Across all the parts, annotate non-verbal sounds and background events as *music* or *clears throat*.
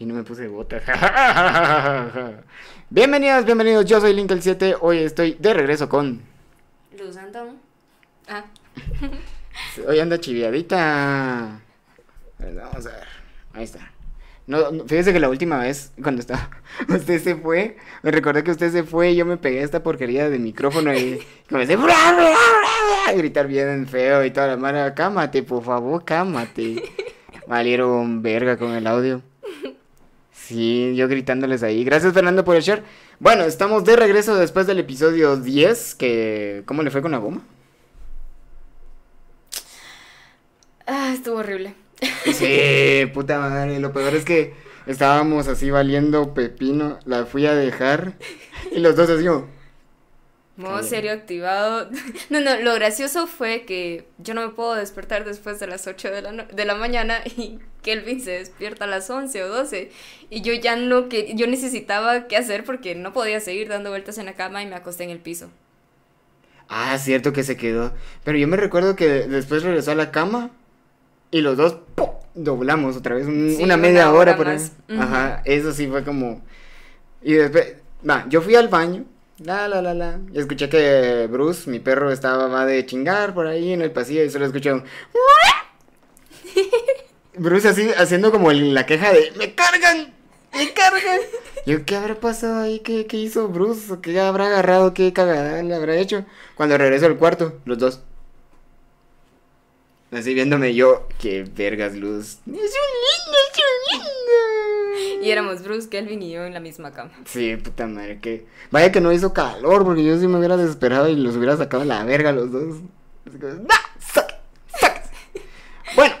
Y no me puse botas. *laughs* Bienvenidos, bienvenidos. Yo soy Link el 7. Hoy estoy de regreso con. Luz Antón. Ah. *laughs* Hoy anda chiviadita. Vamos a ver. Ahí está. No, no, fíjese que la última vez, cuando estaba, *laughs* usted se fue, me recordé que usted se fue y yo me pegué a esta porquería de micrófono y comencé a gritar bien feo y toda la mano, cámate, por favor, cámate. Valieron verga con el audio. Sí, yo gritándoles ahí. Gracias Fernando por el share. Bueno, estamos de regreso después del episodio 10, que ¿cómo le fue con la goma? Ah, estuvo horrible. Sí, *laughs* puta madre. Lo peor es que estábamos así valiendo pepino. La fui a dejar y los dos así como. Modo serio activado. *laughs* No, no, lo gracioso fue que yo no me puedo despertar después de las 8 de la, no- de la mañana *laughs* y Kelvin se despierta a las 11 o 12. Y yo ya no, que yo necesitaba qué hacer porque no podía seguir dando vueltas en la cama y me acosté en el piso. Ah, cierto que se quedó. Pero yo me recuerdo que después regresó a la cama y los dos ¡pum! doblamos otra vez. un- Sí, una una media hora, hora por ahí. Ujú. Ajá, eso sí fue como. Y después. Va, yo fui al baño. La, la, la, la. Y escuché que Bruce, mi perro, estaba va de chingar por ahí en el pasillo y solo escuché un. Bruce así haciendo como la queja de ¡Me cargan! ¡Me cargan! Yo, ¿qué habrá pasado ahí? ¿Qué, qué hizo Bruce? ¿Qué habrá agarrado? ¿Qué cagada le habrá hecho? Cuando regreso al cuarto, los dos. Así viéndome yo, qué vergas luz. Es un lindo, es un lindo. Y éramos Bruce, Kelvin y yo en la misma cama. Sí, puta madre, que. Vaya que no hizo calor, porque yo sí me hubiera desesperado y los hubiera sacado la verga los dos. Así. ¡Saque! Bueno,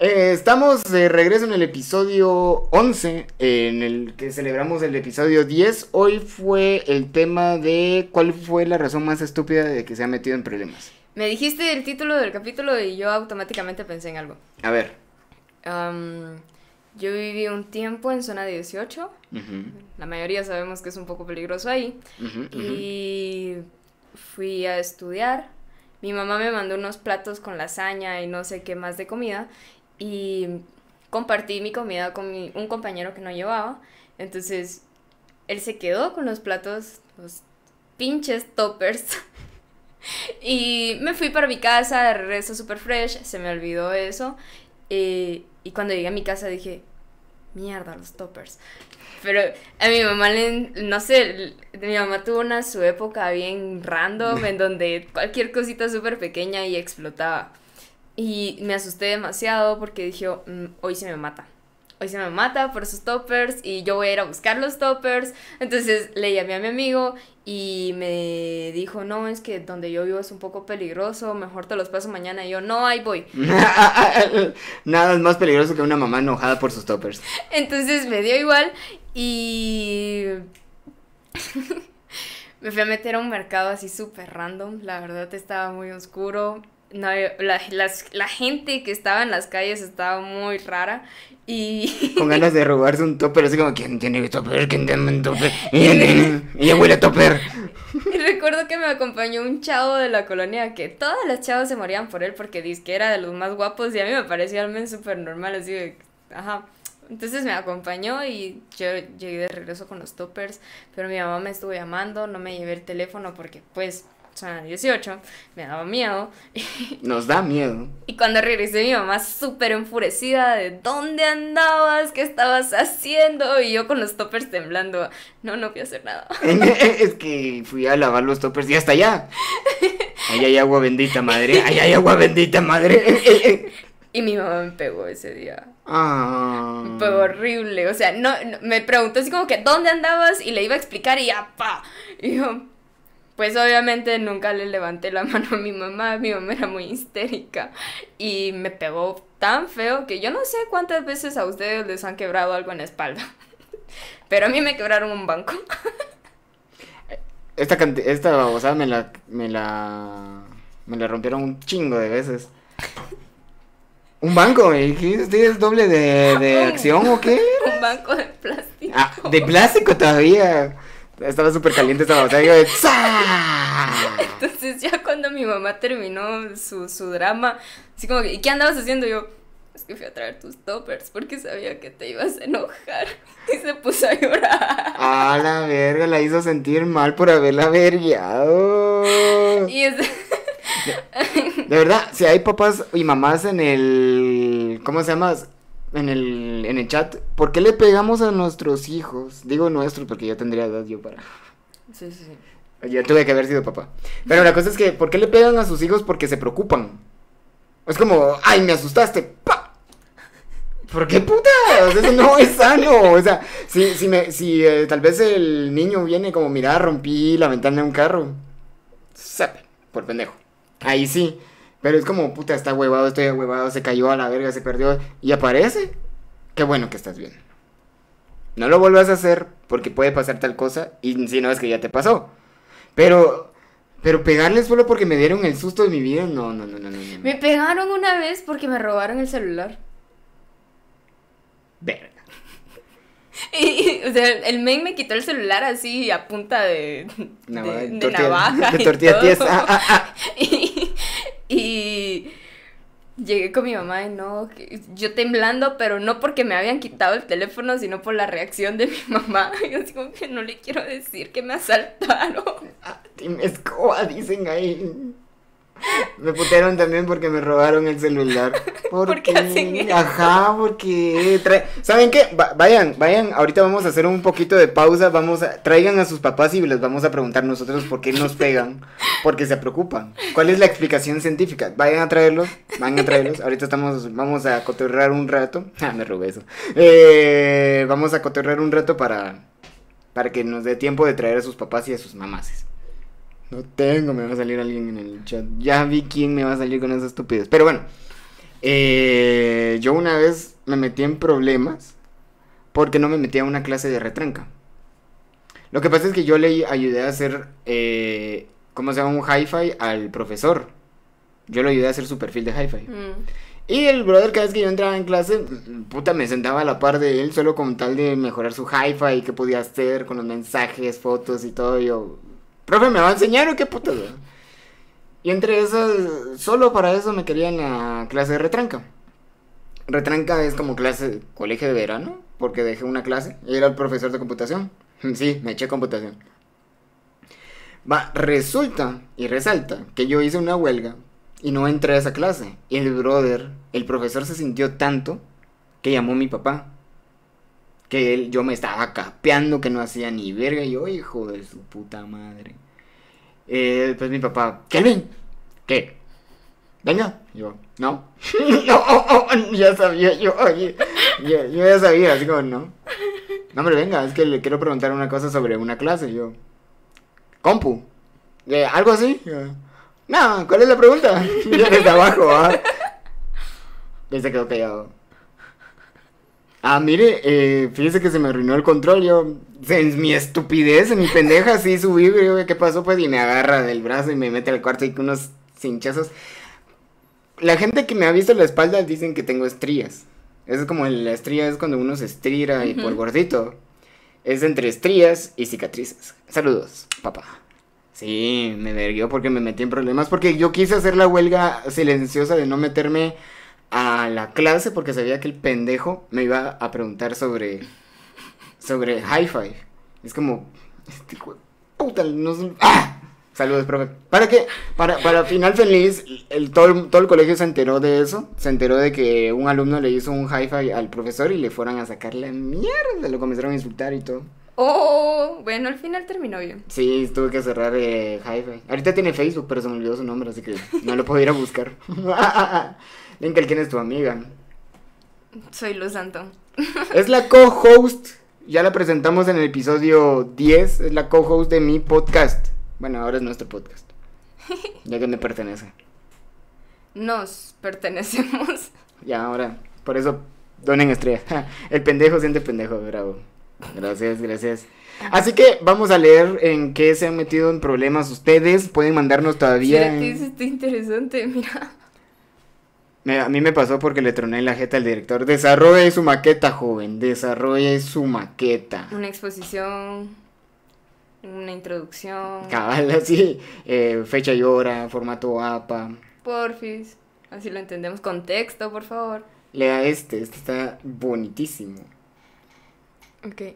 eh, estamos de regreso en el episodio 11, en el que celebramos el episodio 10. Hoy fue el tema de cuál fue la razón más estúpida de que se ha metido en problemas. Me dijiste el título del capítulo y yo automáticamente pensé en algo. A ver. Am, yo viví un tiempo en zona 18. Ujú, La mayoría sabemos que es un poco peligroso ahí. Y fui a estudiar. Mi mamá me mandó unos platos con lasaña y no sé qué más de comida. Y compartí mi comida con mi- un compañero que no llevaba. Entonces, él se quedó con los platos, los pinches toppers. *laughs* y me fui para mi casa, de regreso super fresh. Se me olvidó eso. Eh, y cuando llegué a mi casa dije, mierda, los toppers. Pero a mi mamá le, no sé, mi mamá tuvo una su época bien random en donde cualquier cosita súper pequeña y explotaba. Y me asusté demasiado porque dije, "Mm, hoy se me mata. Hoy se me mata por esos toppers y yo voy a ir a buscar los toppers. Entonces le llamé a mi amigo y me dijo, no, es que donde yo vivo es un poco peligroso, mejor te los paso mañana. Y yo, no, ahí voy. *laughs* Nada es más peligroso que una mamá enojada por sus toppers. Entonces me dio igual y *laughs* me fui a meter a un mercado así súper random. La verdad estaba muy oscuro. No, la, las- la gente que estaba en las calles estaba muy rara y *laughs* Con ganas de robarse un topper, así como, ¿quién tiene topper? ¿Quién tiene un topper? *laughs* Ella huele a topper. Y recuerdo que me acompañó un chavo de la colonia que todas las chavas se morían por él porque dice que era de los más guapos y a mí me parecía al menos súper normal, así de, ajá. Entonces me acompañó y yo llegué de regreso con los toppers, pero mi mamá me estuvo llamando, no me llevé el teléfono porque pues son 18, me daba miedo. *laughs* Nos da miedo. Y cuando regresé mi mamá súper enfurecida de ¿dónde andabas? ¿Qué estabas haciendo? Y yo con los toppers temblando, no, no fui a hacer nada. *laughs* es que fui a lavar los toppers y hasta allá. *laughs* Ahí hay agua bendita, madre. Ahí hay agua bendita, madre. Y mi mamá me pegó ese día. Ah. Fue horrible, o sea, no, no- me preguntó así como que ¿dónde andabas? Y le iba a explicar y ya, pa. Y yo, pues obviamente nunca le levanté la *laughs* mano a mi mamá, mi mamá era muy histérica y me pegó tan feo que yo no sé cuántas veces a ustedes les han quebrado algo en la espalda, *laughs* pero a mí me quebraron un banco. *laughs* Esta, esta babosada me la, me la. Me la rompieron un chingo de veces. Un banco, ¿eh? ¿Qué? ¿Usted es doble de, de acción o qué? un banco de plástico. Ah, de plástico todavía. Estaba súper caliente esta yo de. Entonces ya cuando mi mamá terminó su, su drama, así como que, ¿y qué andabas haciendo? Yo, es que fui a traer tus toppers porque sabía que te ibas a enojar. *laughs* Y se puso a llorar. A la verga, la hizo sentir mal por haberla averiado. Y es... *laughs* De verdad, si hay papás y mamás en el. ¿Cómo se llama? En el, en el chat, ¿por qué le pegamos a nuestros hijos? Digo nuestros porque yo tendría edad yo para. Sí, sí, sí. Yo tuve que haber sido papá. Pero la cosa es que, ¿por qué le pegan a sus hijos? Porque se preocupan. Es como, ¡ay, me asustaste! ¡Pa! ¿Por qué puta? O sea, eso no es sano. O sea, si, si, me, si eh, tal vez el niño viene como, mira, rompí la ventana de un carro. Sape, por pendejo. Ahí sí. Pero es como, puta, está huevado, estoy huevado, se cayó a la verga, se perdió. Y aparece. Qué bueno que estás bien. No lo vuelvas a hacer porque puede pasar tal cosa. Y si no es que ya te pasó. Pero, pero pegarles solo porque me dieron el susto de mi vida, no, no, no, no, no. Me pegaron una vez porque me robaron el celular. Verga. *laughs* Y, y, o sea, el men me quitó el celular así a punta de, de, de tortilla- navaja. de y tortilla todo. Ah, ah, ah. Y, y llegué con mi mamá y no, yo temblando, pero no porque me habían quitado el teléfono, sino por la reacción de mi *laughs* mamá. Yo así como que no le quiero decir que me asaltaron. Ah, Team Escoba, dicen ahí. Me putearon también porque me robaron el celular. *laughs* ¿Por, ¿Por qué hacen eso? Ajá, porque... trae- ¿Saben qué? Va- vayan, vayan, ahorita vamos a hacer un poquito de pausa, vamos a... Traigan a sus papás y les vamos a preguntar nosotros por qué nos pegan, porque se preocupan. ¿Cuál es la explicación científica? Vayan a traerlos, vayan a traerlos. Ahorita estamos, vamos a cotorrear un rato. *laughs* Ah, me robé eso. Eh, vamos a cotorrear un rato para, para que nos dé tiempo de traer a sus papás y a sus mamases. No tengo, me va a salir alguien en el chat. Ya vi quién me va a salir con esas estupidez. Pero bueno, eh, yo una vez me metí en problemas porque no me metí a una clase de retranca. Lo que pasa es que yo le ayudé a hacer, eh, ¿cómo se llama? Un hi-fi al profesor. Yo le ayudé a hacer su perfil de hi-fi. Mm. Y el brother cada vez que yo entraba en clase, puta, me sentaba a la par de él solo con tal de mejorar su hi-fi, qué podía hacer con los mensajes, fotos y todo. Yo, profe, ¿me va a enseñar o qué puta? Y entre esas, solo para eso me quería en la clase de retranca. Retranca es como clase, colegio de verano, porque dejé una clase y era el profesor de computación. *laughs* Sí, me eché computación. Va, resulta y resalta que yo hice una huelga y no entré a esa clase. Y el brother, el profesor se sintió tanto que llamó a mi papá. Que él, yo me estaba capeando, que no hacía ni verga. Y yo, hijo de su puta madre. Eh, pues mi papá, Kelvin, ¿qué? Venga. Yo, no. *laughs* no, ya sabía yo. Yo, ya sabía, así como, no. No, hombre, venga, es que le quiero preguntar una cosa sobre una clase. Yo, compu. Eh, ¿Algo así? Yo, no, ¿cuál es la pregunta? *laughs* Desde abajo, ¿ah? Y se quedó callado. Ah, mire, eh, fíjese que se me arruinó el control. Yo, en mi estupidez, en mi pendeja, sí subí, güey, ¿qué pasó? Pues, y me agarra del brazo y me mete al cuarto y con unos cinchazos. La gente que me ha visto la espalda dicen que tengo estrías. Eso es como la estría es cuando uno se estira y por gordito. Es entre estrías y cicatrices. Saludos, papá. Sí, me verguió porque me metí en problemas. Porque yo quise hacer la huelga silenciosa de no meterme a la clase porque sabía que el pendejo me iba a preguntar sobre. sobre hi-fi. Es como. Este hijo de puta, no ¡Ah! Saludos, profe. ¿Para qué? Para, para final feliz, el, todo, el- todo el colegio se enteró de eso. Se enteró de que un alumno le hizo un hi-fi al profesor y le fueron a sacar la mierda. Lo comenzaron a insultar y todo. Oh, bueno, al final terminó bien. Sí, tuve que cerrar eh, Hi-Fi. Ahorita tiene Facebook, pero se me olvidó su nombre, así que no lo puedo ir a buscar. *laughs* Linkel, ¿quién es tu amiga? Soy Luz Antón. *laughs* Es la co-host. Ya la presentamos en el episodio 10. Es la co-host de mi podcast. Bueno, ahora es nuestro podcast. Ya que me pertenece. Nos pertenecemos. Ya, ahora. Por eso, donen estrella. *laughs* El pendejo siente pendejo, bravo. Gracias, gracias. Así que vamos a leer en qué se han metido en problemas ustedes. Pueden mandarnos todavía. Que en- eso está interesante, mira. Me- a mí me pasó porque le troné la jeta al director. Desarrolle su maqueta, joven. Desarrolle su maqueta. Una exposición, una introducción. Cabal, *laughs* así. eh, fecha y hora, formato APA. Porfis. Así lo entendemos. Contexto, por favor. Lea este, este está bonitísimo. Ok.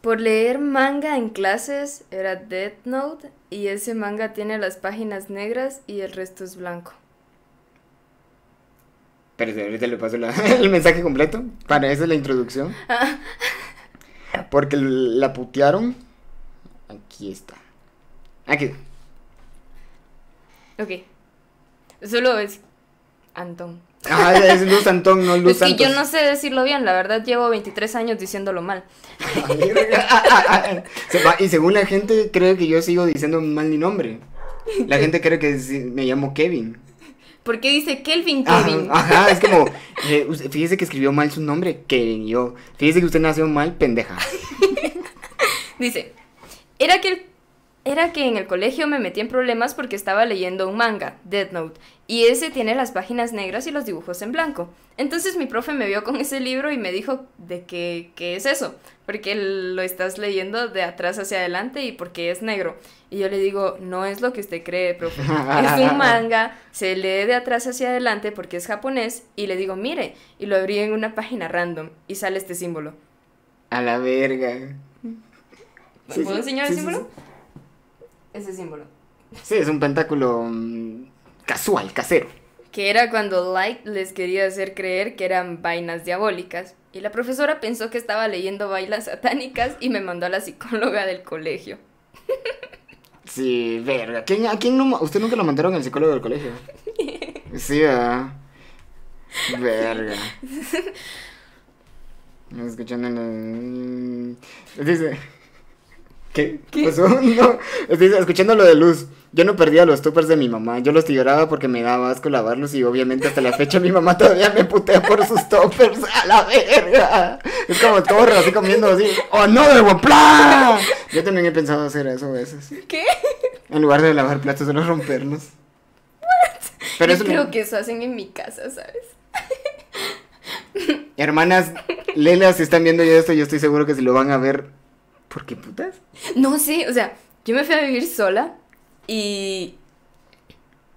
Por leer manga en clases era Death Note y ese manga tiene las páginas negras y el resto es blanco. Pero ahorita le paso la- *laughs* el mensaje completo. Para eso es la introducción. Porque la putearon. Aquí está. Aquí. Ok. Solo es Antón. Ah, es Luz Antón, no *laughs* Luz Es que Santos. yo no sé decirlo bien, la verdad llevo 23 años diciéndolo mal. *laughs* Y según la gente, cree que yo sigo diciendo mal mi nombre. La gente cree que me llamo Kevin. ¿Por qué dice Kelvin Kevin? ajá, es como, *laughs* eh, fíjese que escribió mal su nombre, Kevin. Yo, fíjese que usted nació mal, pendeja. *laughs* Dice, era que, el- era que en el colegio me metí en problemas porque estaba leyendo un manga, Death Note, y ese tiene las páginas negras y los dibujos en blanco. Entonces mi profe me vio con ese libro y me dijo de que, ¿qué es eso? Porque lo estás leyendo de atrás hacia adelante y porque es negro. Y yo le digo, no es lo que usted cree, profe. Es un *laughs* manga, se lee de atrás hacia adelante porque es japonés. Y le digo, mire, y lo abrí en una página random y sale este símbolo. A la verga. ¿Me Sí, ¿Puedo sí, enseñar sí, el sí, símbolo? Ese símbolo. Sí, es un pentáculo mm, casual, casero. Que era cuando Light les quería hacer creer que eran vainas diabólicas. Y la profesora pensó que estaba leyendo bailas satánicas y me mandó a la psicóloga del colegio. Sí, verga. ¿A quién, a quién no, ¿Usted nunca lo mandaron al psicólogo del colegio? *laughs* Sí, ¿verdad? Verga. *laughs* Escuchando el... Dice... ¿Qué? ¿Qué pasó? *laughs* No, dice, escuchando lo de luz. Yo no perdía los toppers de mi mamá. Yo los tiraba porque me daba asco lavarlos y obviamente hasta la fecha mi mamá todavía me putea por sus toppers. *laughs* ¡A la verga! Es como torre, así comiendo así. ¡Oh, no, de guapla! Yo también he pensado hacer eso a veces. ¿Qué? En lugar de lavar platos, solo romperlos. Pero Yo eso creo me- que eso hacen en mi casa, ¿sabes? Hermanas, Lela, si están viendo ya esto, yo estoy seguro que si lo van a ver. ¿Por qué putas? No sé, o sea, yo me fui a vivir sola y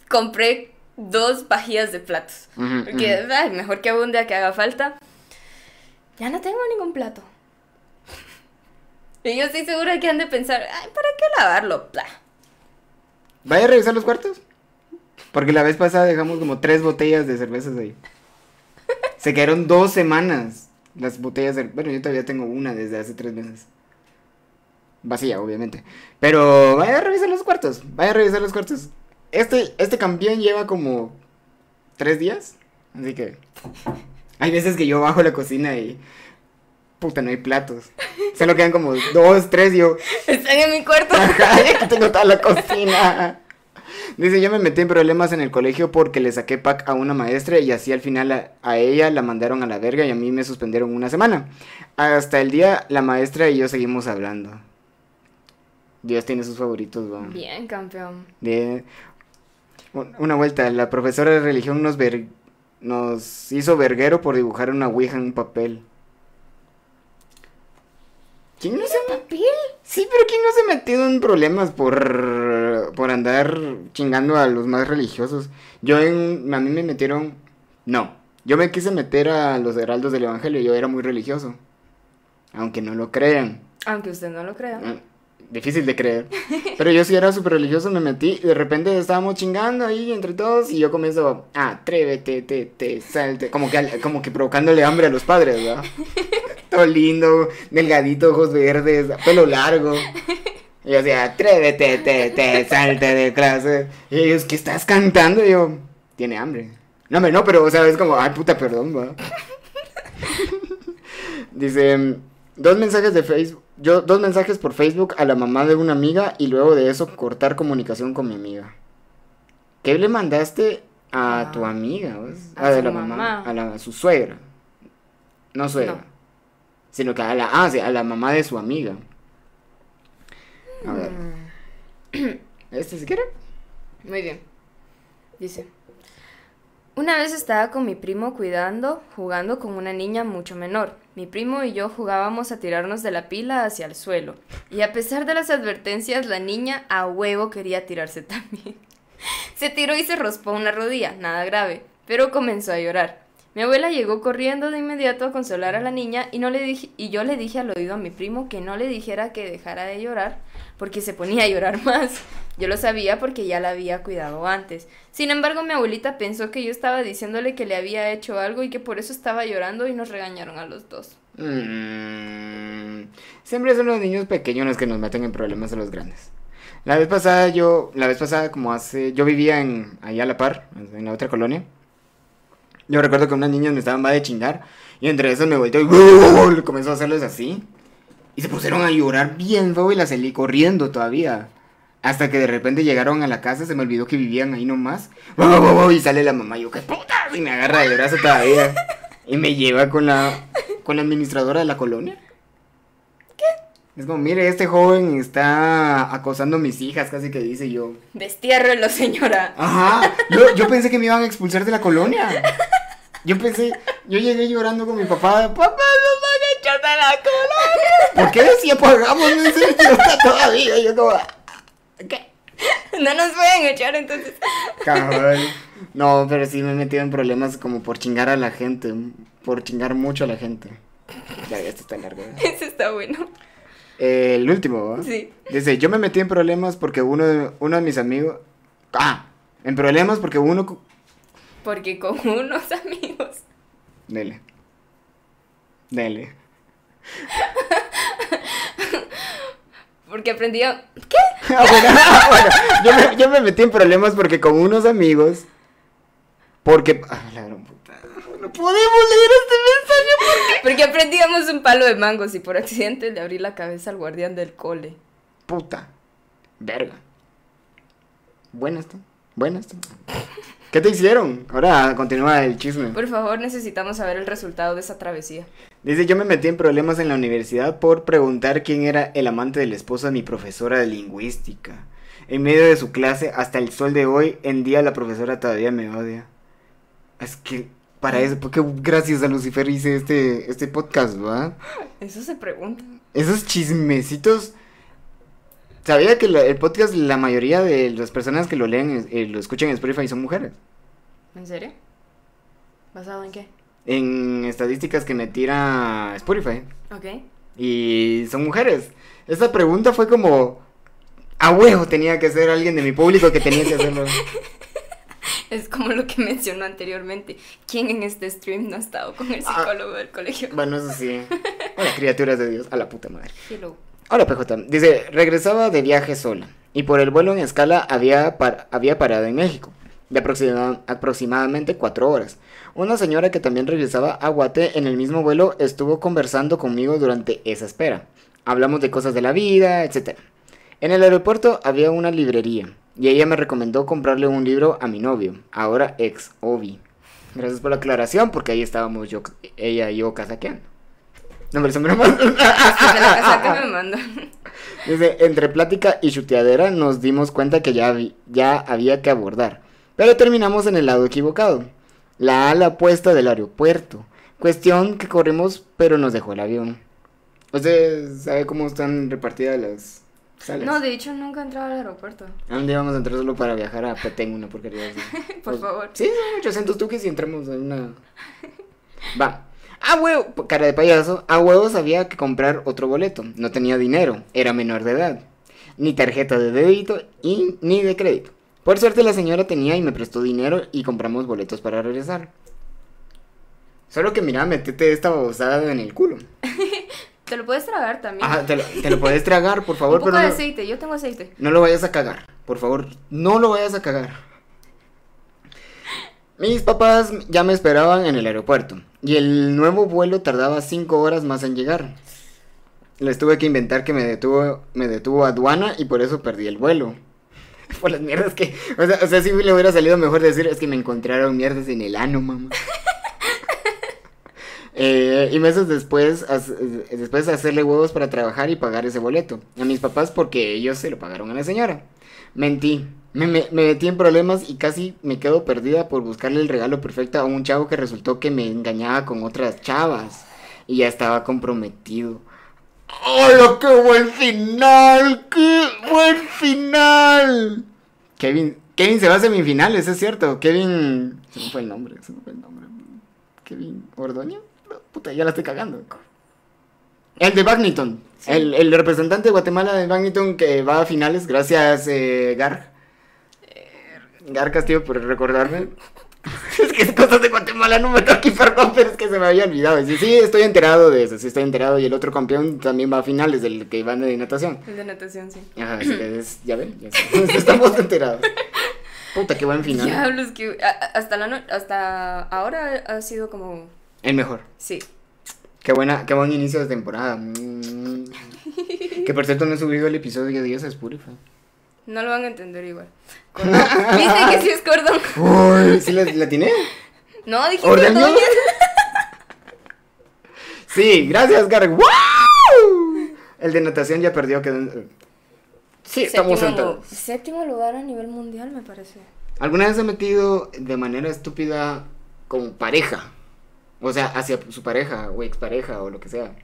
compré dos vajillas de platos. Porque, ay, mejor que abunde a que haga falta. Ya no tengo ningún plato. Y yo estoy segura que han de pensar, ay, ¿para qué lavarlo? ¿Vaya a revisar los cuartos? Porque la vez pasada dejamos como tres botellas de cervezas ahí. Se quedaron dos semanas las botellas de... Bueno, yo todavía tengo una desde hace tres meses. Vacía, obviamente. Pero vaya a revisar los cuartos. Vaya a revisar los cuartos. Este, este campeón lleva como tres días. Así que... Hay veces que yo bajo la cocina y... Puta, no hay platos. Solo quedan como dos, tres y yo... Están en mi cuarto. *laughs* Ajá, tengo toda la cocina. Dice, yo me metí en problemas en el colegio porque le saqué pack a una maestra y así al final a, a ella la mandaron a la verga y a mí me suspendieron una semana. Hasta el día la maestra y yo seguimos hablando. Dios tiene sus favoritos, va. Bien, campeón. De- un- Una vuelta, la profesora de religión nos, ver- nos hizo verguero por dibujar una ouija en un papel. ¿Quién no se papel? Sí, pero ¿quién no se ha metido en problemas por, por andar chingando a los más religiosos? Yo en, a mí me metieron, no, yo me quise meter a los heraldos del evangelio, yo era muy religioso, aunque no lo crean, Aunque usted no lo crea. eh, difícil de creer, pero yo sí era súper religioso, me metí y de repente estábamos chingando ahí entre todos y yo comienzo, ah, atrévete, te, te, salte, como que, como que provocándole hambre a los padres, ¿verdad? *laughs* Todo lindo, delgadito, ojos verdes, pelo largo. Y yo decía, atrévete, te, te, salte de clase. Y ellos, ¿qué estás cantando? Y yo, tiene hambre. No, hombre, no, pero, o sea, es como, ay, puta, perdón, va. *laughs* Dice, dos mensajes de Facebook, yo, dos mensajes por Facebook a la mamá de una amiga y luego de eso cortar comunicación con mi amiga. ¿Qué le mandaste a Ah, tu amiga? a Ah, de la mamá. mamá. A, la, a su suegra. No suegra. No. Sino que a la, ah, sí, a la mamá de su amiga. A ver. Mm. *clears throat* ¿Este si quiere? Muy bien. Dice. Una vez estaba con mi primo cuidando, jugando con una niña mucho menor. Mi primo y yo jugábamos a tirarnos de la pila hacia el suelo. Y a pesar de las advertencias, la niña a huevo quería tirarse *laughs* también. Se tiró y se raspó una rodilla, nada grave. pero comenzó a llorar. Mi abuela llegó corriendo de inmediato a consolar a la niña y, no le dije, y yo le dije al oído a mi primo que no le dijera que dejara de llorar porque se ponía a llorar *laughs* más. Yo lo sabía porque ya la había cuidado antes. Sin embargo, mi abuelita pensó que yo estaba diciéndole que le había hecho algo y que por eso estaba llorando y nos regañaron a los dos. Mm, siempre son los niños pequeños los que nos meten en problemas a los grandes. La vez pasada yo, la vez pasada como hace, yo vivía en, ahí a la par, en la otra colonia. Yo recuerdo que unas niñas me estaban va de chingar y entre esas me volteó y *laughs* comenzó a hacerles así. Y se pusieron a llorar bien feo y la salí corriendo todavía. Hasta que de repente llegaron a la casa, se me olvidó que vivían ahí nomás. Y sale la mamá, y yo, ¿qué puta? Y me agarra de brazo todavía. Y me lleva con la, con la administradora de la colonia. ¿Qué? Es como, mire, este joven está acosando a mis hijas, casi que dice yo. Destiérrelo, señora. Ajá. Yo, yo pensé que me iban a expulsar de la colonia. Yo pensé, yo llegué llorando con mi papá, papá, nos van a echar de la colonia. ¿Por qué si apagamos? No está todavía. Yo como, ¿qué? No nos pueden echar entonces. Cabrón. No, pero sí me he metido en problemas como por chingar a la gente, por chingar mucho a la gente. Ya, este está largo. ¿eh? Ese está bueno. Eh, el último, ¿va? Sí. Dice, yo me metí en problemas porque uno de, uno de mis amigos... Ah, en problemas porque uno... Porque con unos amigos. Dele. Dele. *laughs* Porque aprendí a... *laughs* Ah, bueno, ah, bueno, yo, me, yo me metí en problemas porque con unos amigos... Porque... Ah, la gran puta. No podemos leer este mensaje. Porque aprendíamos un palo de mangos y por accidente le abrí la cabeza al guardián del cole. Puta. Verga. Buenas, tú. Buenas, *laughs* tú. ¿Qué te hicieron? Ahora continúa el chisme. Por favor, necesitamos saber el resultado de esa travesía. Dice, yo me metí en problemas en la universidad por preguntar quién era el amante del esposo de mi profesora de lingüística. En medio de su clase, hasta el sol de hoy, en día la profesora todavía me odia. Es que para eso, porque gracias a Lucifer hice este, este podcast, ¿va? *laughs* Eso se pregunta. Esos chismecitos. Sabía que la- el podcast, la mayoría de las personas que lo leen, eh, lo escuchan en Spotify son mujeres. ¿En serio? ¿Basado en qué? En estadísticas que me tira Spotify. Ok. Y son mujeres. Esta pregunta fue como. A huevo tenía que ser alguien de mi público que tenía que hacerlo. *laughs* Es como lo que mencionó anteriormente. ¿Quién en este stream no ha estado con el Ah. psicólogo del colegio? Bueno, eso sí. *laughs* Criaturas de Dios. A la puta madre. Hello. Hola, PJ. Dice: Regresaba de viaje sola. Y por el vuelo en escala había, había parado en México. De aproxima- aproximadamente cuatro horas. Una señora que también regresaba a Guate en el mismo vuelo estuvo conversando conmigo durante esa espera. Hablamos de cosas de la vida, etc. En el aeropuerto había una librería y ella me recomendó comprarle un libro a mi novio, ahora ex Obi. Gracias por la aclaración, porque ahí estábamos yo, ella y yo casaqueando. No me lo más. Después de la me mandan. Dice, entre plática y chuteadera nos dimos cuenta que ya, ya había que abordar. Pero terminamos en el lado equivocado. La ala opuesta del aeropuerto. Cuestión que corrimos, pero nos dejó el avión. ¿Usted sabe cómo están repartidas las salas? No, de hecho nunca he entrado al aeropuerto. ¿A dónde vamos a entrar solo para viajar a Petén, una porquería así? *laughs* Por Pues, favor. Sí, son 800 tuques y entramos en una... *laughs* Va. A huevo, cara de payaso, a huevo sabía que comprar otro boleto. No tenía dinero, era menor de edad. Ni tarjeta de débito y ni de crédito. Por suerte la señora tenía y me prestó dinero y compramos boletos para regresar. Solo que mira, metete esta babosada en el culo. *laughs* Te lo puedes tragar también. Te lo, te lo puedes tragar, por *laughs* Un favor, poco pero de no, aceite, yo tengo aceite. no lo vayas a cagar. Por favor, no lo vayas a cagar. Mis papás ya me esperaban en el aeropuerto y el nuevo vuelo tardaba cinco horas más en llegar. Les tuve que inventar que me detuvo, me detuvo aduana y por eso perdí el vuelo. *laughs* Por las mierdas que... O sea, o sea, si le hubiera salido mejor decir es que me encontraron mierdas en el ano, mamá. *laughs* Eh, y meses después, as- después hacerle huevos para trabajar y pagar ese boleto. A mis papás porque ellos se lo pagaron a la señora. Mentí. Me, me- me metí en problemas y casi me quedo perdida por buscarle el regalo perfecto a un chavo que resultó que me engañaba con otras chavas. Y ya estaba comprometido. ¡Hola, qué buen final! ¡Qué buen final! Kevin, Kevin se va a semifinales, es cierto. Kevin. Se me fue el nombre, se me fue el nombre. Kevin Ordoño. No, puta, ya la estoy cagando. El de Badminton. El, el representante de Guatemala de Badminton que va a finales. Gracias, eh, Gar. Gar Castillo por recordarme. *laughs* es que cosas de Guatemala no me toque, perdón, pero es que se me había olvidado. Sí, sí, estoy enterado de eso, sí estoy enterado. Y el otro campeón también va a finales, del que van de natación. El de natación, sí. Ajá, es- ya ven, ya estamos, *laughs* estamos enterados. *laughs* Puta, qué buen final. Diablos, que hasta, la no- hasta ahora ha sido como... El mejor. Sí. Qué buena, qué buen inicio de temporada. Mm. Que por cierto no he subido el episodio 10 a Spotify. No lo van a entender igual. Cordón. ¿Viste que sí es cordón? Uy, ¿sí la, la tiene? No, dije. Sí, gracias, Gar. ¡Wow! El de natación ya perdió. Que... Sí, estamos sentados. séptimo lugar a nivel mundial, me parece. ¿Alguna vez se ha metido de manera estúpida con pareja? O sea, hacia su pareja o expareja o lo que sea.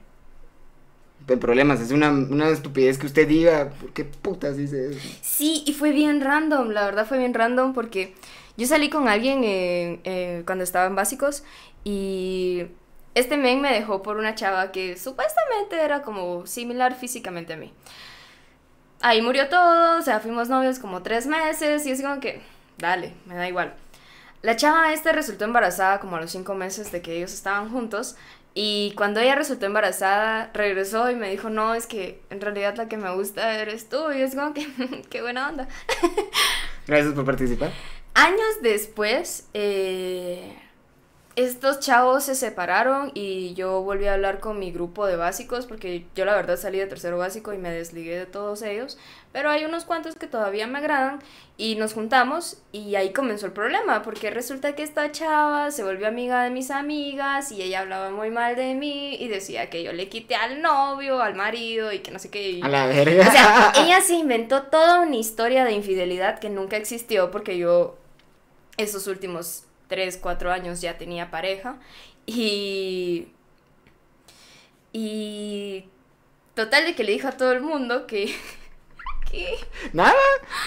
Problemas, es una, una estupidez que usted diga, ¿por qué putas dice eso? Sí, y fue bien random, la verdad fue bien random porque yo salí con alguien eh, eh, cuando estaba en básicos y este men me dejó por una chava que supuestamente era como similar físicamente a mí. Ahí murió todo, o sea, fuimos novios como tres meses y es como que, dale, me da igual. La chava esta resultó embarazada como a los cinco meses de que ellos estaban juntos y cuando ella resultó embarazada regresó y me dijo, no, es que en realidad la que me gusta eres tú y es como que, *laughs* qué buena onda. Gracias por participar. Años después, eh, estos chavos se separaron y yo volví a hablar con mi grupo de básicos porque yo la verdad salí de tercero básico y me desligué de todos ellos, pero hay unos cuantos que todavía me agradan y nos juntamos y ahí comenzó el problema porque resulta que esta chava se volvió amiga de mis amigas y ella hablaba muy mal de mí y decía que yo le quité al novio, al marido y que no sé qué. A la verga. o sea, *laughs* ella se inventó toda una historia de infidelidad que nunca existió porque yo esos últimos 3, 4 años ya tenía pareja y... Y... Total de que le dijo a todo el mundo que... *laughs* que Nada.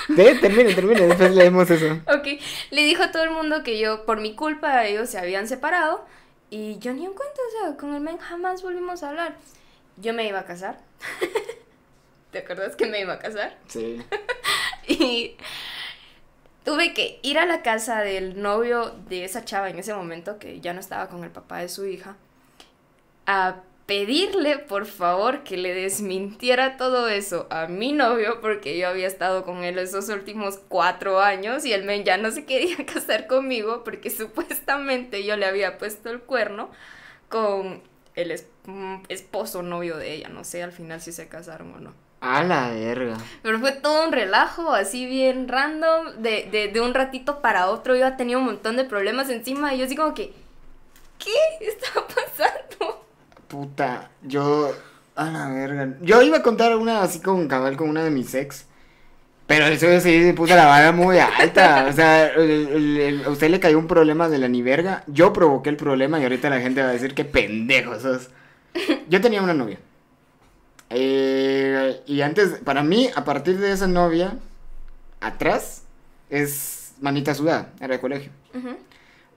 De, termine, termine, después leemos eso. ok, le dijo a todo el mundo que yo, por mi culpa, ellos se habían separado y yo ni en cuenta, o sea, con el men jamás volvimos a hablar. Yo me iba a casar. *laughs* ¿Te acuerdas que me iba a casar? Sí. *laughs* Y tuve que ir a la casa del novio de esa chava en ese momento, que ya no estaba con el papá de su hija, a pedirle por favor que le desmintiera todo eso a mi novio, porque yo había estado con él esos últimos cuatro años y el men ya no se quería *laughs* casar conmigo porque supuestamente yo le había puesto el cuerno con el mm, esposo novio de ella, no sé al final si se casaron o no. A la verga. Pero fue todo un relajo, así bien random, de, de, de un ratito para otro. Yo tenía un montón de problemas encima y yo así como que, ¿qué está pasando? Puta, yo. A la verga. Yo iba a contar una así con cabal con una de mis ex. Pero eso sí, puta la vara muy alta. O sea, el- el- el- a usted le cayó un problema de la ni verga. Yo provoqué el problema y ahorita la gente va a decir que pendejo sos. Yo tenía una novia. Eh, y antes, para mí, a partir de esa novia, atrás, es manita sudada, era de colegio.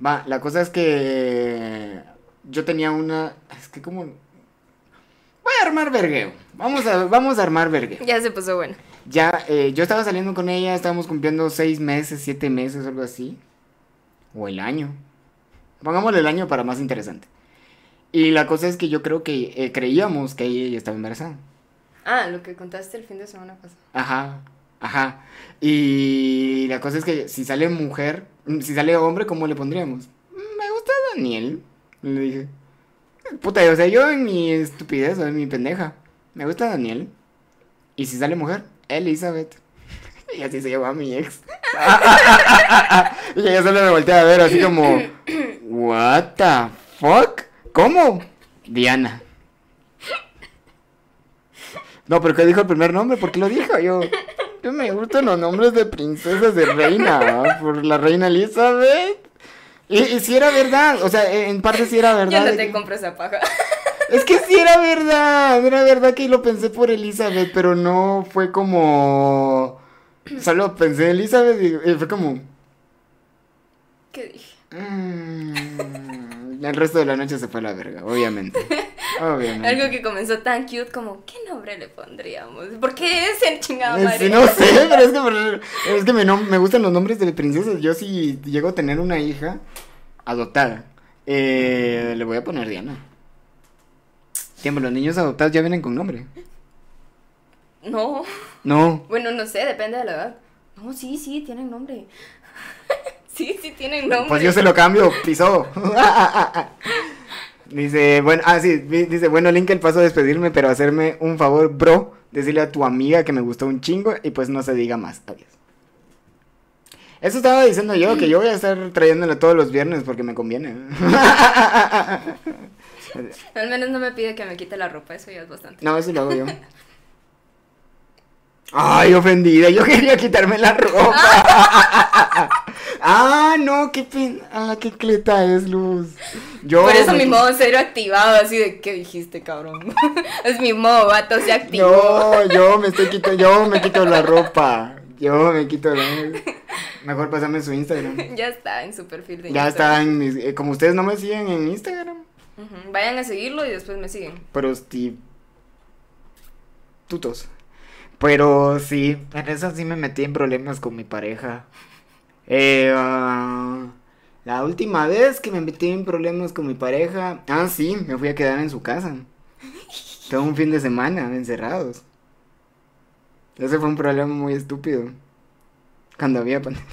Va, la cosa es que yo tenía una. Es que como. Voy a armar vergueo. Vamos a, vamos a armar vergueo. Ya se puso bueno. Ya, eh, yo estaba saliendo con ella, estábamos cumpliendo seis meses, siete meses, algo así. O el año. Pongámosle el año para más interesante. Y la cosa es que yo creo que eh, creíamos que ella estaba embarazada. Ah, lo que contaste el fin de semana pasado. Ajá, ajá. Y la cosa es que si sale mujer, mm, si sale hombre, ¿cómo le pondríamos? "Mm, Me gusta Daniel, le dije. Puta, o sea, yo en mi estupidez, o en mi pendeja, me gusta Daniel. Y si sale mujer, Elizabeth. *laughs* Y así se llama mi ex. *laughs* y ella solo me voltea a ver así como, *coughs* what the fuck? ¿Cómo? Diana. No, pero ¿qué dijo el primer nombre? ¿Por qué lo dijo? Yo, yo me gustan los nombres de princesas de reina, ¿no? por la reina Elizabeth. Y, y si era verdad, o sea, en parte sí era verdad. Yo no te que- compro esa paja. es que sí era verdad, era verdad que lo pensé por Elizabeth, pero no fue como... Solo pensé en Elizabeth y, y fue como. ¿Qué dije? mm, el resto de la noche se fue a la verga, obviamente. *laughs* Obviamente. Algo que comenzó tan cute como, ¿qué nombre le pondríamos? ¿Por qué ese chingado Eh, madre? sí, no sé, *laughs* pero es que, es me, gustan los nombres de princesas. Yo si llego a tener una hija adoptada, eh, le voy a poner Diana. Tiempo, los niños adoptados ya vienen con nombre. No, No. bueno, no sé, depende de la edad. No, sí, sí, tienen nombre. Sí, sí, tienen nombre. Pues yo se lo cambio, pisó. *laughs* dice, bueno, ah, sí, di- dice, bueno, Link, el paso a despedirme, pero hacerme un favor, bro, decirle a tu amiga que me gustó un chingo y pues no se diga más. Adiós. Eso estaba diciendo yo, que yo voy a estar trayéndole todos los viernes porque me conviene. *laughs* *laughs* Al menos no me pide que me quite la ropa, eso ya es bastante. No, eso lo hago yo. Ay, ofendida, yo quería quitarme la ropa. *laughs* ah, no, qué pena. Ah, qué cleta es, Luz. Yo Por eso me- mi modo cero activado, así de, ¿qué dijiste, cabrón? *laughs* es mi modo, vato, se activó. No, yo me estoy quitando, yo me quito la ropa. Yo me quito la Mejor pásame su Instagram. *laughs* Ya está en su perfil de Ya Instagram. está en mis- eh, como ustedes no me siguen en Instagram. Vayan a seguirlo y después me siguen. Prosti... Pero sí, en eso sí me metí en problemas con mi pareja. Eh, ah, la última vez que me metí en problemas con mi pareja, ah, sí, me fui a quedar en su casa. Todo un fin de semana, encerrados. Ese fue un problema muy estúpido. Cuando había pandemia.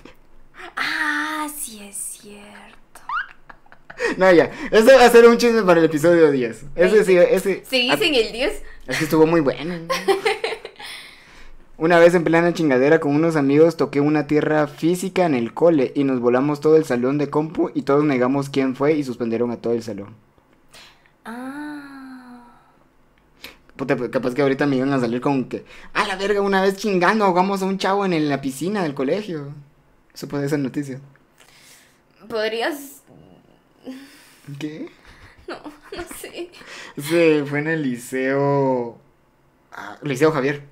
Ah, sí es cierto. *laughs* No, ya. Ese va a ser un chisme para el episodio 10. Ese sí, ese. ¿Seguís en el 10? Es que estuvo muy bueno. *laughs* Una vez en plena chingadera con unos amigos toqué una tierra física en el cole y nos volamos todo el salón de compu y todos negamos quién fue y suspendieron a todo el salón. Ah. Puta, pues, capaz que ahorita me iban a salir con que, a la verga, una vez chingando ahogamos a un chavo en el- la piscina del colegio. Eso puede ser noticia. ¿Podrías...? ¿Qué? No, no sé. Ese fue en el liceo. ah, liceo Javier.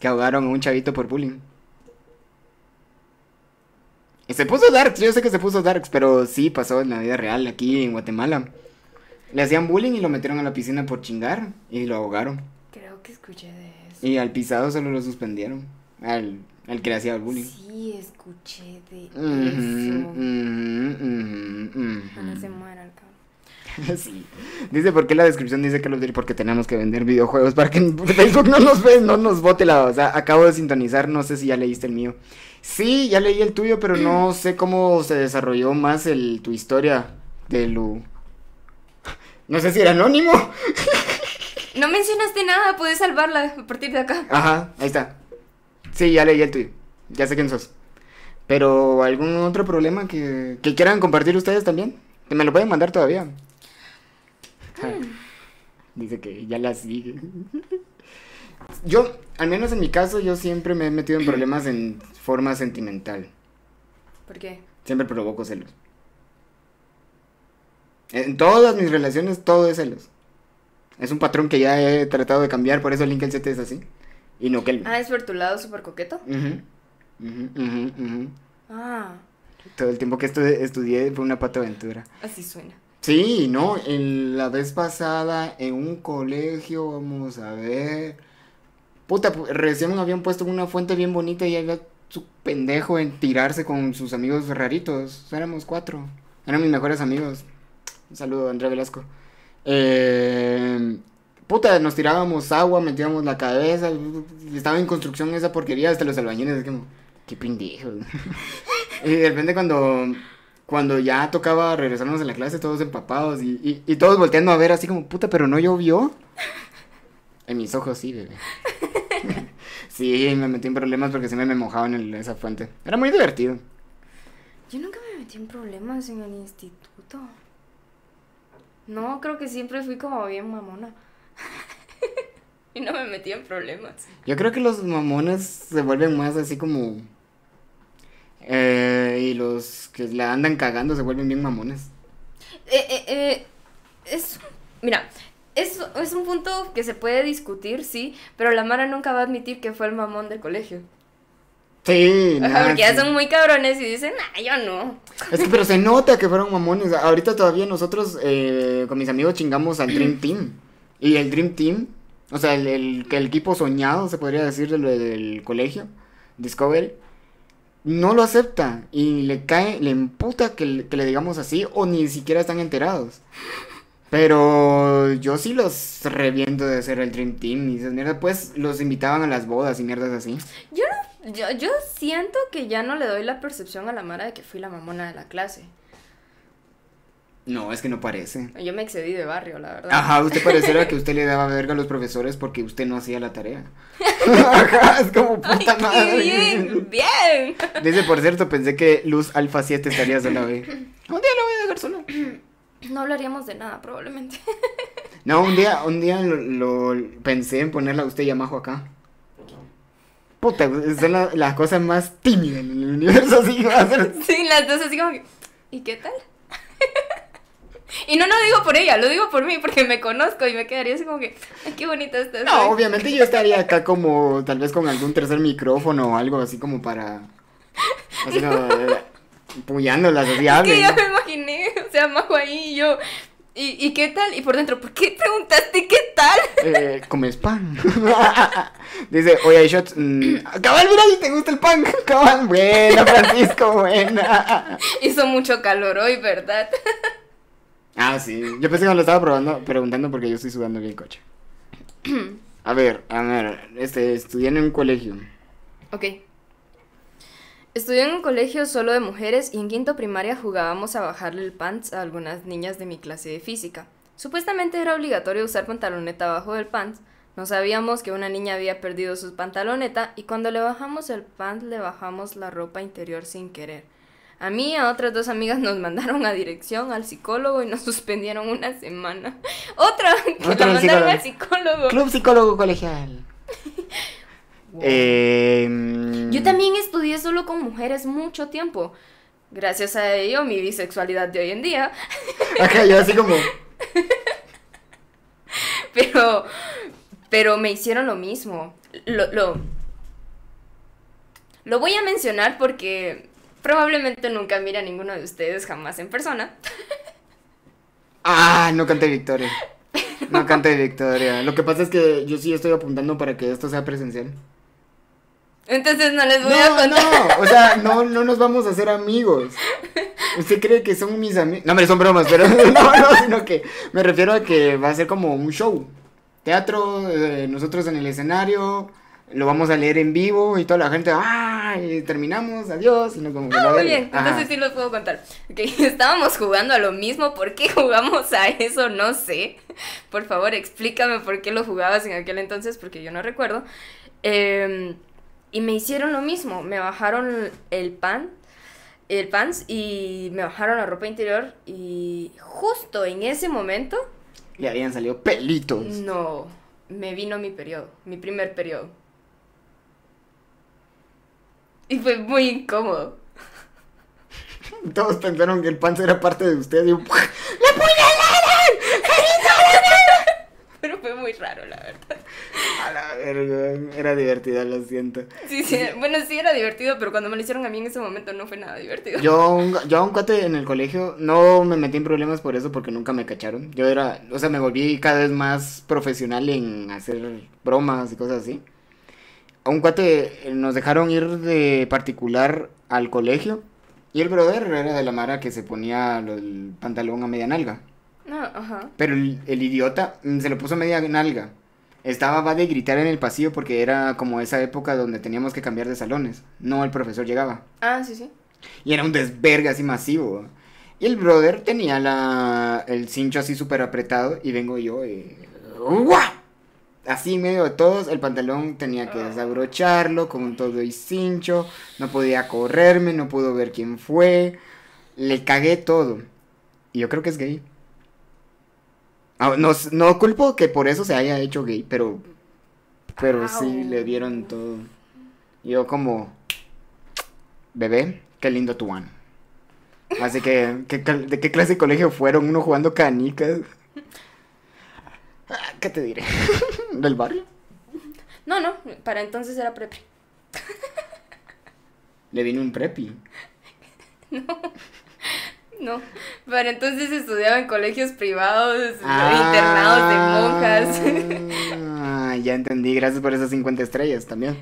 Que ahogaron a un chavito por bullying. Y se puso darks, yo sé que se puso darks, pero sí pasó en la vida real aquí en Guatemala. Le hacían bullying y lo metieron a la piscina por chingar y lo ahogaron. Creo que escuché de eso. Y al pisado solo lo suspendieron. Al, al que le hacía el bullying. Sí, escuché de eso. Ojalá se muera el cabrón. *laughs* Sí. Dice, ¿por qué la descripción dice Call of Duty? Porque tenemos que vender videojuegos para que *laughs* Facebook no nos ve, no nos vote la... O sea, acabo de sintonizar, no sé si ya leíste el mío. Sí, ya leí el tuyo, pero no sé cómo se desarrolló más el, tu historia de Lu. No sé si era anónimo. *laughs* No mencionaste nada, puedes salvarla a partir de acá. Ajá, ahí está. Sí, ya leí el tuyo. Ya sé quién sos. Pero, ¿algún otro problema que, que quieran compartir ustedes también? Que me lo pueden mandar todavía. Dice que ya la sigue. Yo, al menos en mi caso, yo siempre me he metido en problemas en forma sentimental. ¿Por qué? Siempre provoco celos. En todas mis relaciones, todo es celos. Es un patrón que ya he tratado de cambiar, por eso Lincoln 7 es así. Y no Kelvin. Ah, es por tu lado súper coqueto. Ujú, ujú, ujú. Ah, Todo el tiempo que estu- estudié fue una pata aventura. así suena. Sí, no, en la vez pasada en un colegio, vamos a ver. Puta, pu- recién habían puesto una fuente bien bonita y había su pendejo en tirarse con sus amigos raritos. Éramos cuatro. Eran mis mejores amigos. Un saludo a André Velasco. Eh, puta, nos tirábamos agua, metíamos la cabeza. Estaba en construcción esa porquería hasta los albañiles. Es como, qué pendejo. *laughs* y de repente cuando, cuando ya tocaba regresarnos a la clase, todos empapados y, y, y todos volteando a ver así como, puta, pero no llovió. *laughs* En mis ojos sí, bebé. *laughs* sí, me metí en problemas porque siempre me mojaba en el- esa fuente. Era muy divertido. Yo nunca me metí en problemas en el instituto. No, creo que siempre fui como bien mamona. *laughs* y no me metí en problemas. Yo creo que los mamones se vuelven más así como... eh, y los que la andan cagando se vuelven bien mamones. Eh, eh, eh, es, mira, es, es un punto que se puede discutir, sí, pero la Mara nunca va a admitir que fue el mamón del colegio. Sí, Ajá, nah, porque ya son muy cabrones y dicen, ah, yo no. Es que, pero se nota que fueron mamones. Ahorita todavía nosotros eh, con mis amigos chingamos al Dream Team. Y el Dream Team, o sea, el, el, que el equipo soñado, se podría decir, del, del colegio, Discovery, no lo acepta. Y le cae, le emputa que, que le digamos así, o ni siquiera están enterados. Pero yo sí los reviento de ser el Dream Team y esas mierdas. Pues los invitaban a las bodas y mierdas así. Yo no, yo, yo siento que ya no le doy la percepción a la Mara de que fui la mamona de la clase. No, es que no parece. Yo me excedí de barrio, la verdad. Ajá, usted pareciera que usted le daba verga a los profesores porque usted no hacía la tarea. Ajá, es como *laughs* puta madre. bien, bien. Dice, por cierto, pensé que Luz Alfa 7 estaría sola hoy. *clears throat* Un día la voy a dejar sola. *clears throat* No hablaríamos de nada, probablemente. *laughs* No, un día, un día lo, lo pensé en ponerla a usted y a Majo acá. Puta, son la- las cosas más tímidas en el universo, así va a ser. Sí, las dos así como que, ¿y qué tal? *laughs* Y no lo digo por ella, lo digo por mí, porque me conozco y me quedaría así como que, ay, qué bonita estás. No, hoy". obviamente yo estaría acá como, tal vez con algún tercer micrófono o algo así como para... Así *laughs* como, puyándolas, así Es que ya me imaginé, o sea, Majo ahí y yo, ¿y, ¿y qué tal? Y por dentro, ¿por qué preguntaste qué tal? Eh, comes pan. *laughs* Dice, oye, shots. mm, cabal, mira si te gusta el pan. *laughs* Cabal, buena, Francisco, buena. Hizo mucho calor hoy, ¿verdad? Ah, sí. Yo pensé que me lo estaba probando, preguntando porque yo estoy sudando bien coche. *clears throat* A ver, a ver, este, estudié en un colegio. Ok. Estudié en un colegio solo de mujeres y en quinto primaria jugábamos a bajarle el pants a algunas niñas de mi clase de física. Supuestamente era obligatorio usar pantaloneta abajo del pants. No sabíamos que una niña había perdido su pantaloneta y cuando le bajamos el pants le bajamos la ropa interior sin querer. A mí y a otras dos amigas nos mandaron a dirección al psicólogo y nos *laughs* suspendieron una semana. Otra que Otra la mandaron al psicólogo. Club Psicólogo Colegial. *laughs* Eh, mm, Yo también estudié solo con mujeres mucho tiempo. Gracias a ello, mi bisexualidad de hoy en día. *laughs* Acá yo así como. Pero, pero me hicieron lo mismo. Lo, lo, lo voy a mencionar porque probablemente nunca mira a ninguno de ustedes jamás en persona. Ah, no cante victoria. *laughs* No cante victoria. Lo que pasa es que yo sí estoy apuntando para que esto sea presencial. Entonces no les voy a No, contar. no, o sea, no, no nos vamos a hacer amigos. ¿Usted cree que son mis amigos? No, hombre, son bromas, pero *laughs* no, no, sino que me refiero a que va a ser como un show. Teatro, eh, nosotros en el escenario, lo vamos a leer en vivo y toda la gente, ¡ah! Y terminamos, adiós. Y vamos a la Ah, muy bien, Ajá. entonces sí los puedo contar. Ok, *laughs* estábamos jugando a lo mismo. ¿Por qué jugamos a eso? No sé. Por favor, explícame por qué lo jugabas en aquel entonces, porque yo no recuerdo. Eh, y me hicieron lo mismo. Me bajaron el pan, el pants y me bajaron la ropa interior. Y justo en ese momento, Le habían salido pelitos. no, me vino mi periodo, mi primer periodo. Y fue muy incómodo. Todos pensaron que el panza era parte de usted. Y... Pero fue muy raro, la verdad. A la verga, era divertida, lo siento. Sí, sí, bueno, sí era divertido, pero cuando me lo hicieron a mí en ese momento no fue nada divertido. Yo, un- yo a un cuate en el colegio no me metí en problemas por eso porque nunca me cacharon. Yo era, o sea, me volví cada vez más profesional en hacer bromas y cosas así. A un cuate eh, nos dejaron ir de particular al colegio y el brother era de la mara que se ponía el pantalón a media nalga. No, ajá. Pero el, el idiota mm, se lo puso a media nalga. Estaba va de gritar en el pasillo porque era como esa época donde teníamos que cambiar de salones. No, el profesor llegaba. Ah, sí, sí. Y era un desvergue así masivo. Y el brother tenía la, el cincho así súper apretado y vengo yo y... ¡guau! Así en medio de todos, el pantalón tenía que desabrocharlo con todo y cincho. No podía correrme, no pudo ver quién fue. Le cagué todo. Y yo creo que es gay. Ah, No, no culpo que por eso se haya hecho gay, pero... Pero sí, le dieron todo. Yo como... Bebé, qué lindo tu ano. Así que, ¿qué ¿de qué clase de colegio fueron? Uno jugando canicas. Ah, ¿Qué te diré? *laughs* ¿Del barrio? No, no, para entonces era prepri. Le vino un prepi. *laughs* No, pero entonces estudiaba en colegios privados, Ah, internados de monjas. Ah, ya entendí, gracias por esas 50 estrellas también.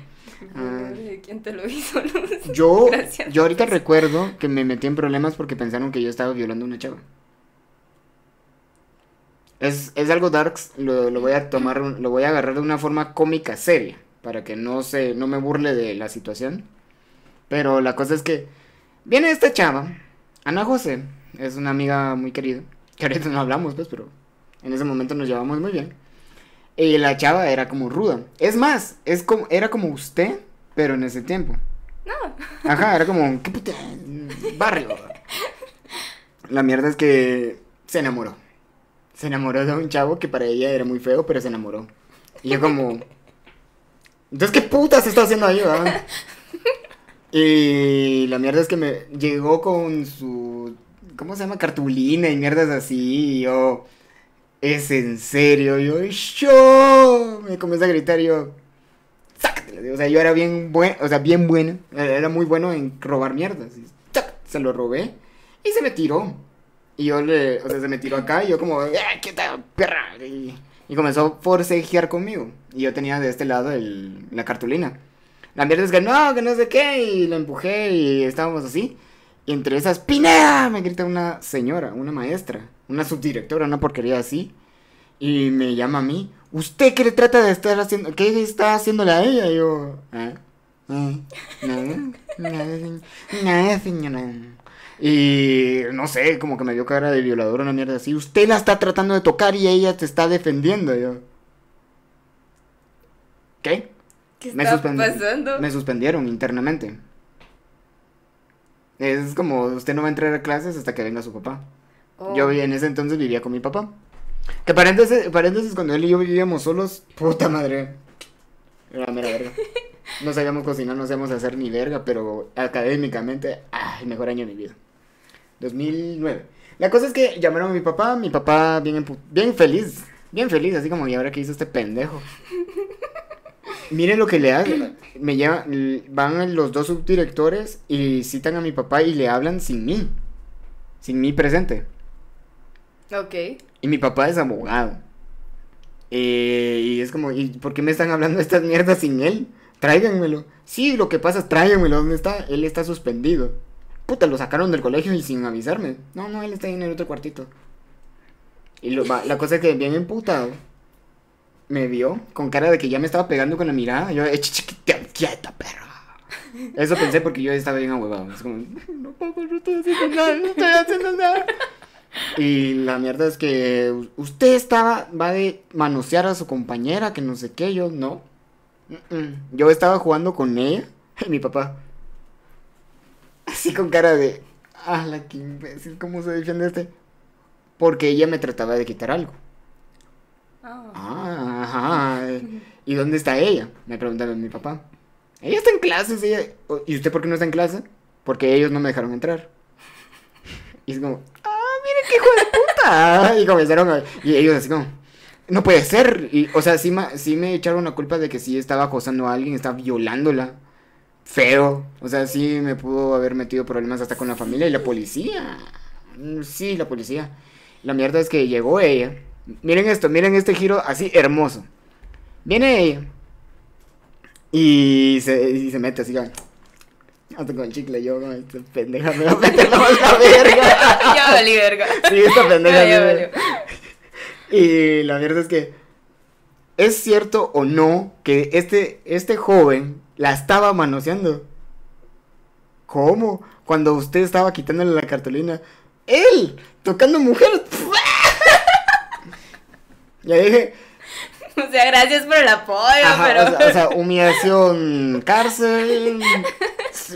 Ah. ¿Quién te lo hizo, Luz? Yo, *laughs* Gracias. yo ahorita recuerdo que me metí en problemas porque pensaron que yo estaba violando a una chava. Es, es algo darks, lo, lo voy a tomar, lo voy a agarrar de una forma cómica seria, para que no se, no me burle de la situación. Pero la cosa es que viene esta chava, Ana José, es una amiga muy querida, que ahorita no hablamos pues, pero en ese momento nos llevamos muy bien. Y la chava era como ruda. Es más, es como, era como usted, pero en ese tiempo. No, Ajá, era como, ¿qué puta? Barrio. *laughs* La mierda es que se enamoró. Se enamoró de un chavo que para ella era muy feo, pero se enamoró. Y yo como... Entonces, ¿qué puta se está haciendo ahí, verdad? *laughs* Y la mierda es que me llegó con su... ¿Cómo se llama? Cartulina y mierdas así. Y yo... ¿Es en serio? Yo... ¡Yo! Me comienza a gritar y yo... Sácatela. O sea, yo era bien bueno, o sea, bien bueno. Era muy bueno en robar mierdas. Y se lo robé y se me tiró. Y yo le, o sea, se me tiró acá y yo como, ¡ay, qué tal, perra! Y, y comenzó a forcejear conmigo. Y yo tenía de este lado el, la cartulina. La mierda es que no, que no sé qué. Y la empujé y estábamos así. Y entre esas, ¡Pineda! Me grita una señora, una maestra, una subdirectora, una porquería así. Y me llama a mí. ¿Usted qué le trata de estar haciendo? ¿Qué está haciéndole a ella? Y yo. Ah, Nada, nada, nada, señora. Y no sé, como que me dio cara de violador, una mierda así. Usted la está tratando de tocar y ella te está defendiendo. Yo, ¿qué? ¿qué Me, está pasando? me suspendieron internamente. Es como, usted no va a entrar a clases hasta que venga su papá. Oh, Yo en ese entonces vivía con mi papá. Que paréntesis, paréntesis, cuando él y yo vivíamos solos, puta madre. Era mera verga. *laughs* No sabíamos cocinar, no sabíamos hacer ni verga, pero académicamente, el mejor año de mi vida. 2009. La cosa es que llamaron a mi papá, mi papá bien, bien feliz, bien feliz, así como, ¿y ahora qué hizo este pendejo? *laughs* Miren lo que le hace. Me lleva, van los dos subdirectores y citan a mi papá y le hablan sin mí. Sin mí presente. Ok. Y mi papá es abogado. Eh, y es como, ¿y por qué me están hablando estas mierdas sin él? Tráiganmelo. Sí, lo que pasa es tráiganmelo. ¿Dónde está? Él está suspendido. Puta, lo sacaron del colegio y sin avisarme. No, no, él está ahí en el otro cuartito. Y la cosa es que bien emputado. Me vio con cara de que ya me estaba pegando con la mirada. Yo, eh, quieta, perra. Eso pensé porque yo estaba bien ahuevado. Es como, no, papá, no estoy haciendo nada, no estoy haciendo nada. Y la mierda es que usted estaba, va de manosear a su compañera, que no sé qué, yo no. Mm, mm. Yo estaba jugando con ella y mi papá. Así con cara de, ah, la que imbécil, ¿cómo se defiende este? Porque ella me trataba de quitar algo. Ah. Ah, ajá. eh, ¿Y dónde está ella? Me preguntaba mi papá. Ella está en clases, ella. "Oh, ¿Y usted por qué no está en clase? Porque ellos no me dejaron entrar. Y es como, ah, miren qué hijo de puta. Y comenzaron a. Y ellos así como, no puede ser. Y, o sea, sí, ma- sí me echaron la culpa de que sí estaba acosando a alguien, estaba violándola. Feo. O sea, sí me pudo haber metido problemas hasta con la familia y la policía. Mm, Sí, la policía. La mierda es que llegó ella. Miren esto, miren este giro así hermoso. Viene ella. Y se, y se mete así Hasta con el chicle yo, esta pendeja me va a meter la la *laughs* verga. ya valí verga. Sí, esta pendeja. Ya, ya valió. *laughs* Y la verdad es que es cierto o no que este, este joven la estaba manoseando. ¿Cómo? Cuando usted estaba quitándole la cartulina. ¡Él! Tocando mujeres. *laughs* Ya dije, *laughs* O sea, gracias por el apoyo, ajá, pero. o, sea, o sea, *laughs* humillación, cárcel.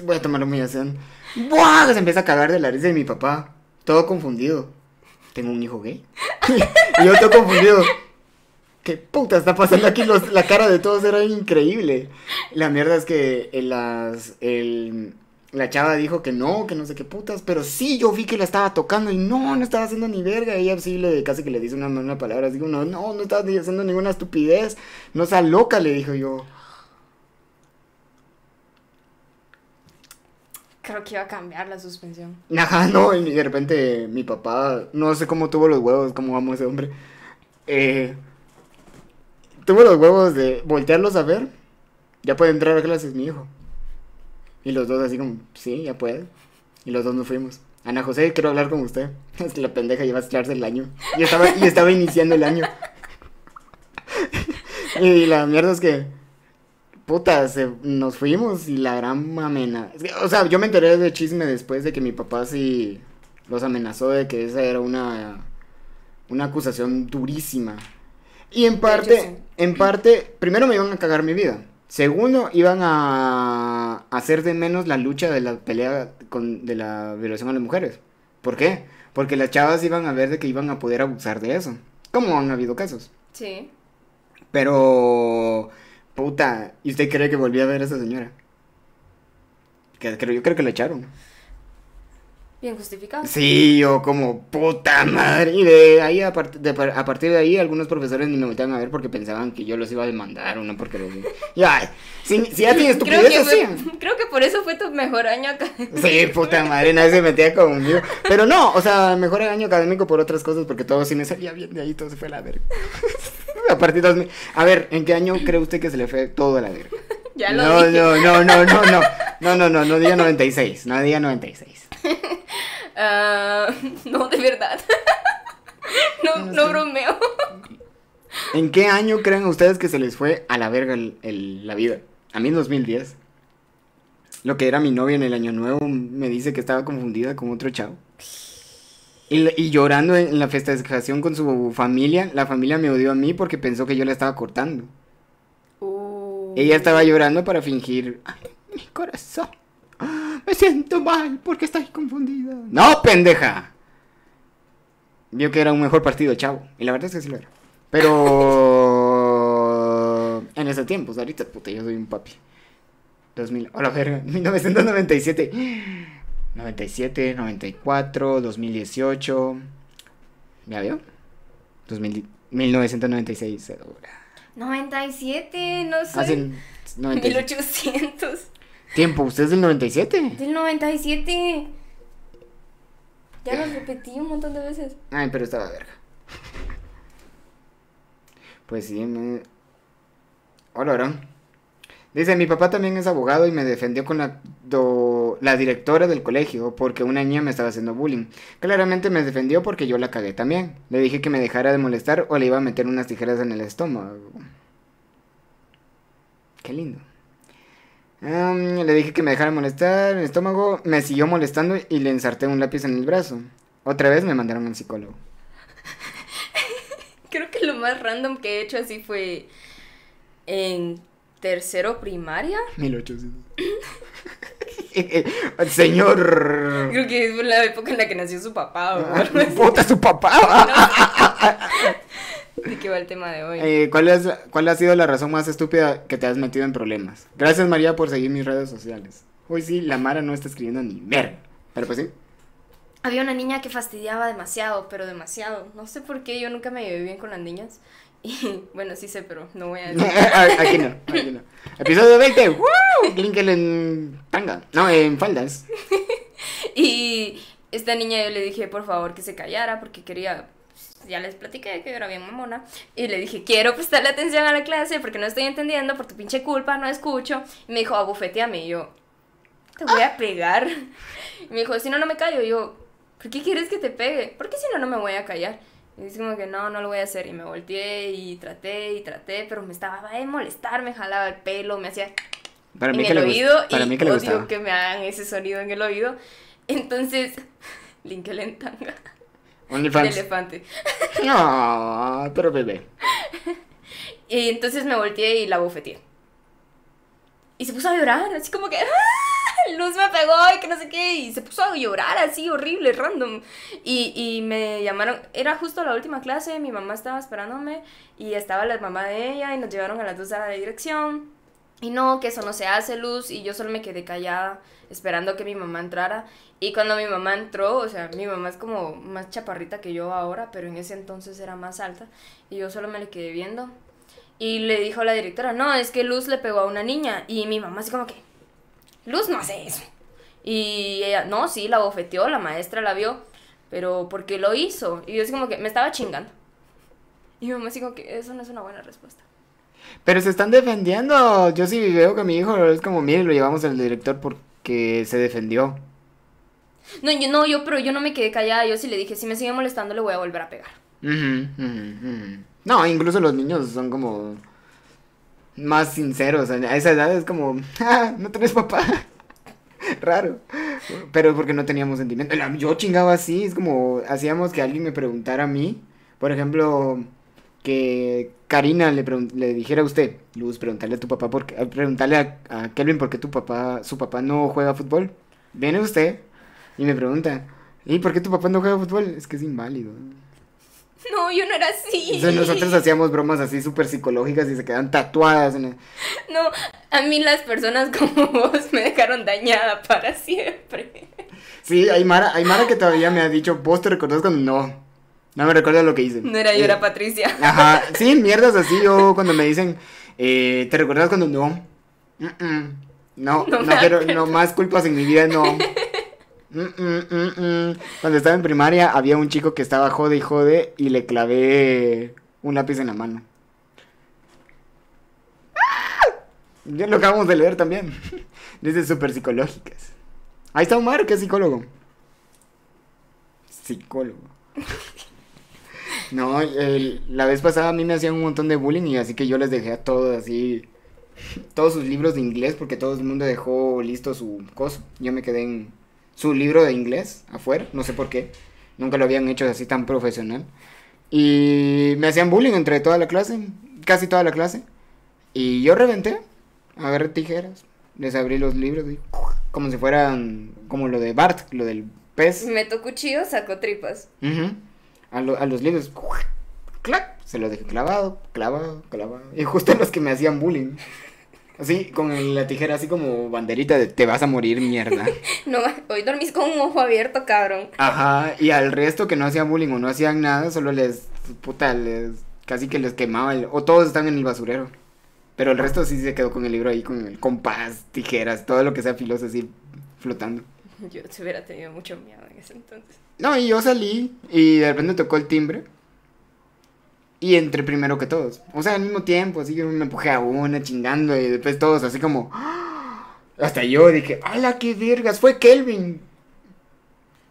Voy a tomar la humillación. ¡Buah! Se empieza a cagar de la risa de mi papá. Todo confundido. ¿Tengo un hijo gay? y yo todo confundido. ¿Qué puta está pasando aquí? Los- la cara de todos era increíble. La mierda es que en las, el- la chava dijo que no, que no sé qué putas, pero sí, yo vi que la estaba tocando y no, no estaba haciendo ni verga. Ella sí le, casi que le dice una, una palabra, digo, no, no, no estaba haciendo ninguna estupidez. No sea loca, le dijo yo. Creo que iba a cambiar la suspensión. Ajá, no, y de repente mi papá, no sé cómo tuvo los huevos, cómo amo ese hombre. Eh, tuvo los huevos de voltearlos a ver. Ya puede entrar a clases mi hijo. Y los dos así como, sí, ya puede. Y los dos nos fuimos. Ana José, quiero hablar con usted. *laughs* Es que la pendeja lleva a echarse el año. Y estaba, y estaba iniciando el año. *laughs* y la mierda es que, puta, se- nos fuimos y la gran amenaza. O sea, yo me enteré de chisme después de que mi papá sí los amenazó de que esa era una, una acusación durísima. Y en parte. En parte, primero me iban a cagar mi vida. Segundo, iban a hacer de menos la lucha de la pelea con, de la violación a las mujeres. ¿Por qué? Porque las chavas iban a ver de que iban a poder abusar de eso. Como han habido casos. Sí. Pero, puta, ¿y usted cree que volví a ver a esa señora? Que, creo, yo creo que la echaron. Bien justificado. Sí, yo como puta madre. Y de ahí, a, part- de par- a partir de ahí, algunos profesores ni me volteaban a ver porque pensaban que yo los iba a demandar o no porque los... Ya, si, si ya tiene Creo que, fue- *laughs* creo que por eso fue tu mejor año acá. Sí, puta madre, nadie se metía conmigo. Pero no, o sea, mejor año académico por otras cosas porque todo sí me salía bien de ahí, todo se fue a la verga. *laughs* A partir de 2000 A ver, ¿en qué año cree usted que se le fue todo a la verga? *laughs* Ya lo no, dije. no, no, no, no, no, no, no, no, no diga 96, no diga 96. *laughs* Ah, no, de verdad. *laughs* no, no bromeo. ¿En qué año creen ustedes que se les fue a la verga el- el- la vida? A mí en 2010. Lo que era mi novia en el año nuevo me dice que estaba confundida con otro chavo. Y, y llorando en la festejación con su familia, la familia me odió a mí porque pensó que yo la estaba cortando. Uh. Ella estaba llorando para fingir, "Ay, mi corazón, me siento mal porque estoy confundida. No, pendeja. Vio que era un mejor partido chavo. Y la verdad es que sí lo era. Pero *laughs* en ese tiempo, ahorita puta, yo soy un papi. 2000, a la verga, 1997. 97, 94, 2018. ¿Ya vio? 2000, 1996. segura. 97, no 97. 1800. Tiempo, ¿usted es del 97? Del 97. Ya lo repetí un montón de veces. Ay, pero estaba verga. Pues sí, me... Hola, hola. Dice, mi papá también es abogado y me defendió con la, do- la directora del colegio porque una niña me estaba haciendo bullying. Claramente me defendió porque yo la cagué también. Le dije que me dejara de molestar o le iba a meter unas tijeras en el estómago. Qué lindo. Am, le dije que me dejara molestar en el estómago, me siguió molestando y le ensarté un lápiz en el brazo. Otra vez me mandaron al psicólogo. *laughs* Creo que lo más random que he hecho así fue en tercero primaria. *laughs* 1800. *laughs* Señor. Creo que fue la época en la que nació su papá así. Puta su papá. *laughs* De qué va el tema de hoy. Eh, ¿cuál, es, ¿Cuál ha sido la razón más estúpida que te has metido en problemas? Gracias María por seguir mis redes sociales. Hoy sí, la Mara no está escribiendo ni ver. Pero pues sí. Había una niña que fastidiaba demasiado, pero demasiado. No sé por qué, yo nunca me llevé bien con las niñas. *laughs* Y bueno, sí sé, pero no voy a decir. *laughs* aquí no, aquí no. Episodio 20. ¡Woo! Linkel en tanga. No, en faldas. Y esta niña yo le dije, por favor, que se callara porque quería, ya les platiqué que era bien mamona. Y le dije, quiero prestarle atención a la clase porque no estoy entendiendo, por tu pinche culpa, no escucho. Y me dijo, abufeteame. Y yo, te voy a pegar. Y me dijo, si no, no me callo. Y yo, ¿por qué quieres que te pegue? Porque si no, no me voy a callar. Y dice como que no, no lo voy a hacer. Y me volteé y traté y traté, pero me estaba a molestar, me jalaba el pelo, me hacía Para en mí que el le gust- oído Para y mí que le odio que me hagan ese sonido en el oído. Entonces, *laughs* Linkel en tanga de OnlyFans. elefante. *laughs* No, pero bebé. Y entonces me volteé y la bofeteé. Y se puso a llorar, así como que ¡ah! Luz me pegó y que no sé qué. Y se puso a llorar así, horrible, random. Y, y me llamaron, era justo la última clase, mi mamá estaba esperándome y estaba la mamá de ella y nos llevaron a las dos a la dirección. Y no, que eso no se hace, Luz. Y yo solo me quedé callada, esperando que mi mamá entrara. Y cuando mi mamá entró, o sea, mi mamá es como más chaparrita que yo ahora, pero en ese entonces era más alta. Y yo solo me le quedé viendo. Y le dijo a la directora, no, es que Luz le pegó a una niña. Y mi mamá así como que, Luz no hace eso. Y ella, no, sí, la bofeteó, la maestra la vio, pero ¿por qué lo hizo? Y yo así como que me estaba chingando. Y mi mamá así como que eso no es una buena respuesta. Pero se están defendiendo. Yo sí veo que mi hijo es como, mire, lo llevamos al director porque se defendió. No, yo no, yo, pero yo no me quedé callada. Yo sí le dije, si me sigue molestando, le voy a volver a pegar. No, incluso los niños son como más sinceros. A esa edad es como, ah, no tenés papá. *laughs* Raro. Pero porque no teníamos sentimiento. Yo chingaba así, es como hacíamos que alguien me preguntara a mí. Por ejemplo, que Karina le, le dijera a usted, Luz, preguntarle a tu papá, por qué- eh, preguntarle a, a Kelvin por qué tu papá, su papá no juega fútbol. Viene usted y me pregunta, ¿y por qué tu papá no juega fútbol? Es que es inválido. *laughs* No, yo no era así. Entonces nosotros hacíamos bromas así súper psicológicas y se quedan tatuadas en el- No, a mí las personas *laughs* como vos me dejaron dañada para siempre. Sí, hay Mara, hay Mara que todavía me ha dicho, vos te recordás cuando no. No me recuerdo lo que hice. No era yo, Eh, era Patricia. *laughs* Ajá, sí, mierdas así, yo cuando me dicen, eh, ¿te recuerdas cuando no? *laughs* No, No no, quiero, no más culpas en mi vida, no. *laughs* Cuando estaba en primaria había un chico que estaba jode y jode y le clavé un lápiz en la mano. ¡Ah! Ya lo acabamos de leer también. Dice súper psicológicas. Ahí está Omar, que es psicólogo. Psicólogo. No, el- la vez pasada a mí me hacían un montón de bullying y así que yo les dejé a todos así, todos sus libros de inglés porque todo el mundo dejó listo su coso. Yo me quedé en su libro de inglés afuera, no sé por qué. Nunca lo habían hecho así tan profesional. Y me hacían bullying entre toda la clase, casi toda la clase. Y yo reventé, agarré tijeras, les abrí los libros y como si fueran como lo de Bart, lo del pez. Meto cuchillo, saco tripas. Ujú. A, lo- a los libros. ¡Clac! Se los dejé clavado, clavado, clavado. Y justo los que me hacían bullying. Así, con la tijera, así como banderita de te vas a morir, mierda. *laughs* No, hoy dormís con un ojo abierto, cabrón. Ajá, y al resto que no hacían bullying o no hacían nada, solo les, puta, les, casi que les quemaba el, o todos están en el basurero. Pero el resto sí se quedó con el libro ahí, con el compás, tijeras, todo lo que sea filoso así, flotando. *laughs* Yo se hubiera tenido mucho miedo en ese entonces. No, y yo salí y de repente tocó el timbre. Y entré primero que todos. O sea, al mismo tiempo, así que me empujé a una chingando y después todos así como... ¡ah! Hasta yo dije, ¡hala, qué vergas! Fue Kelvin.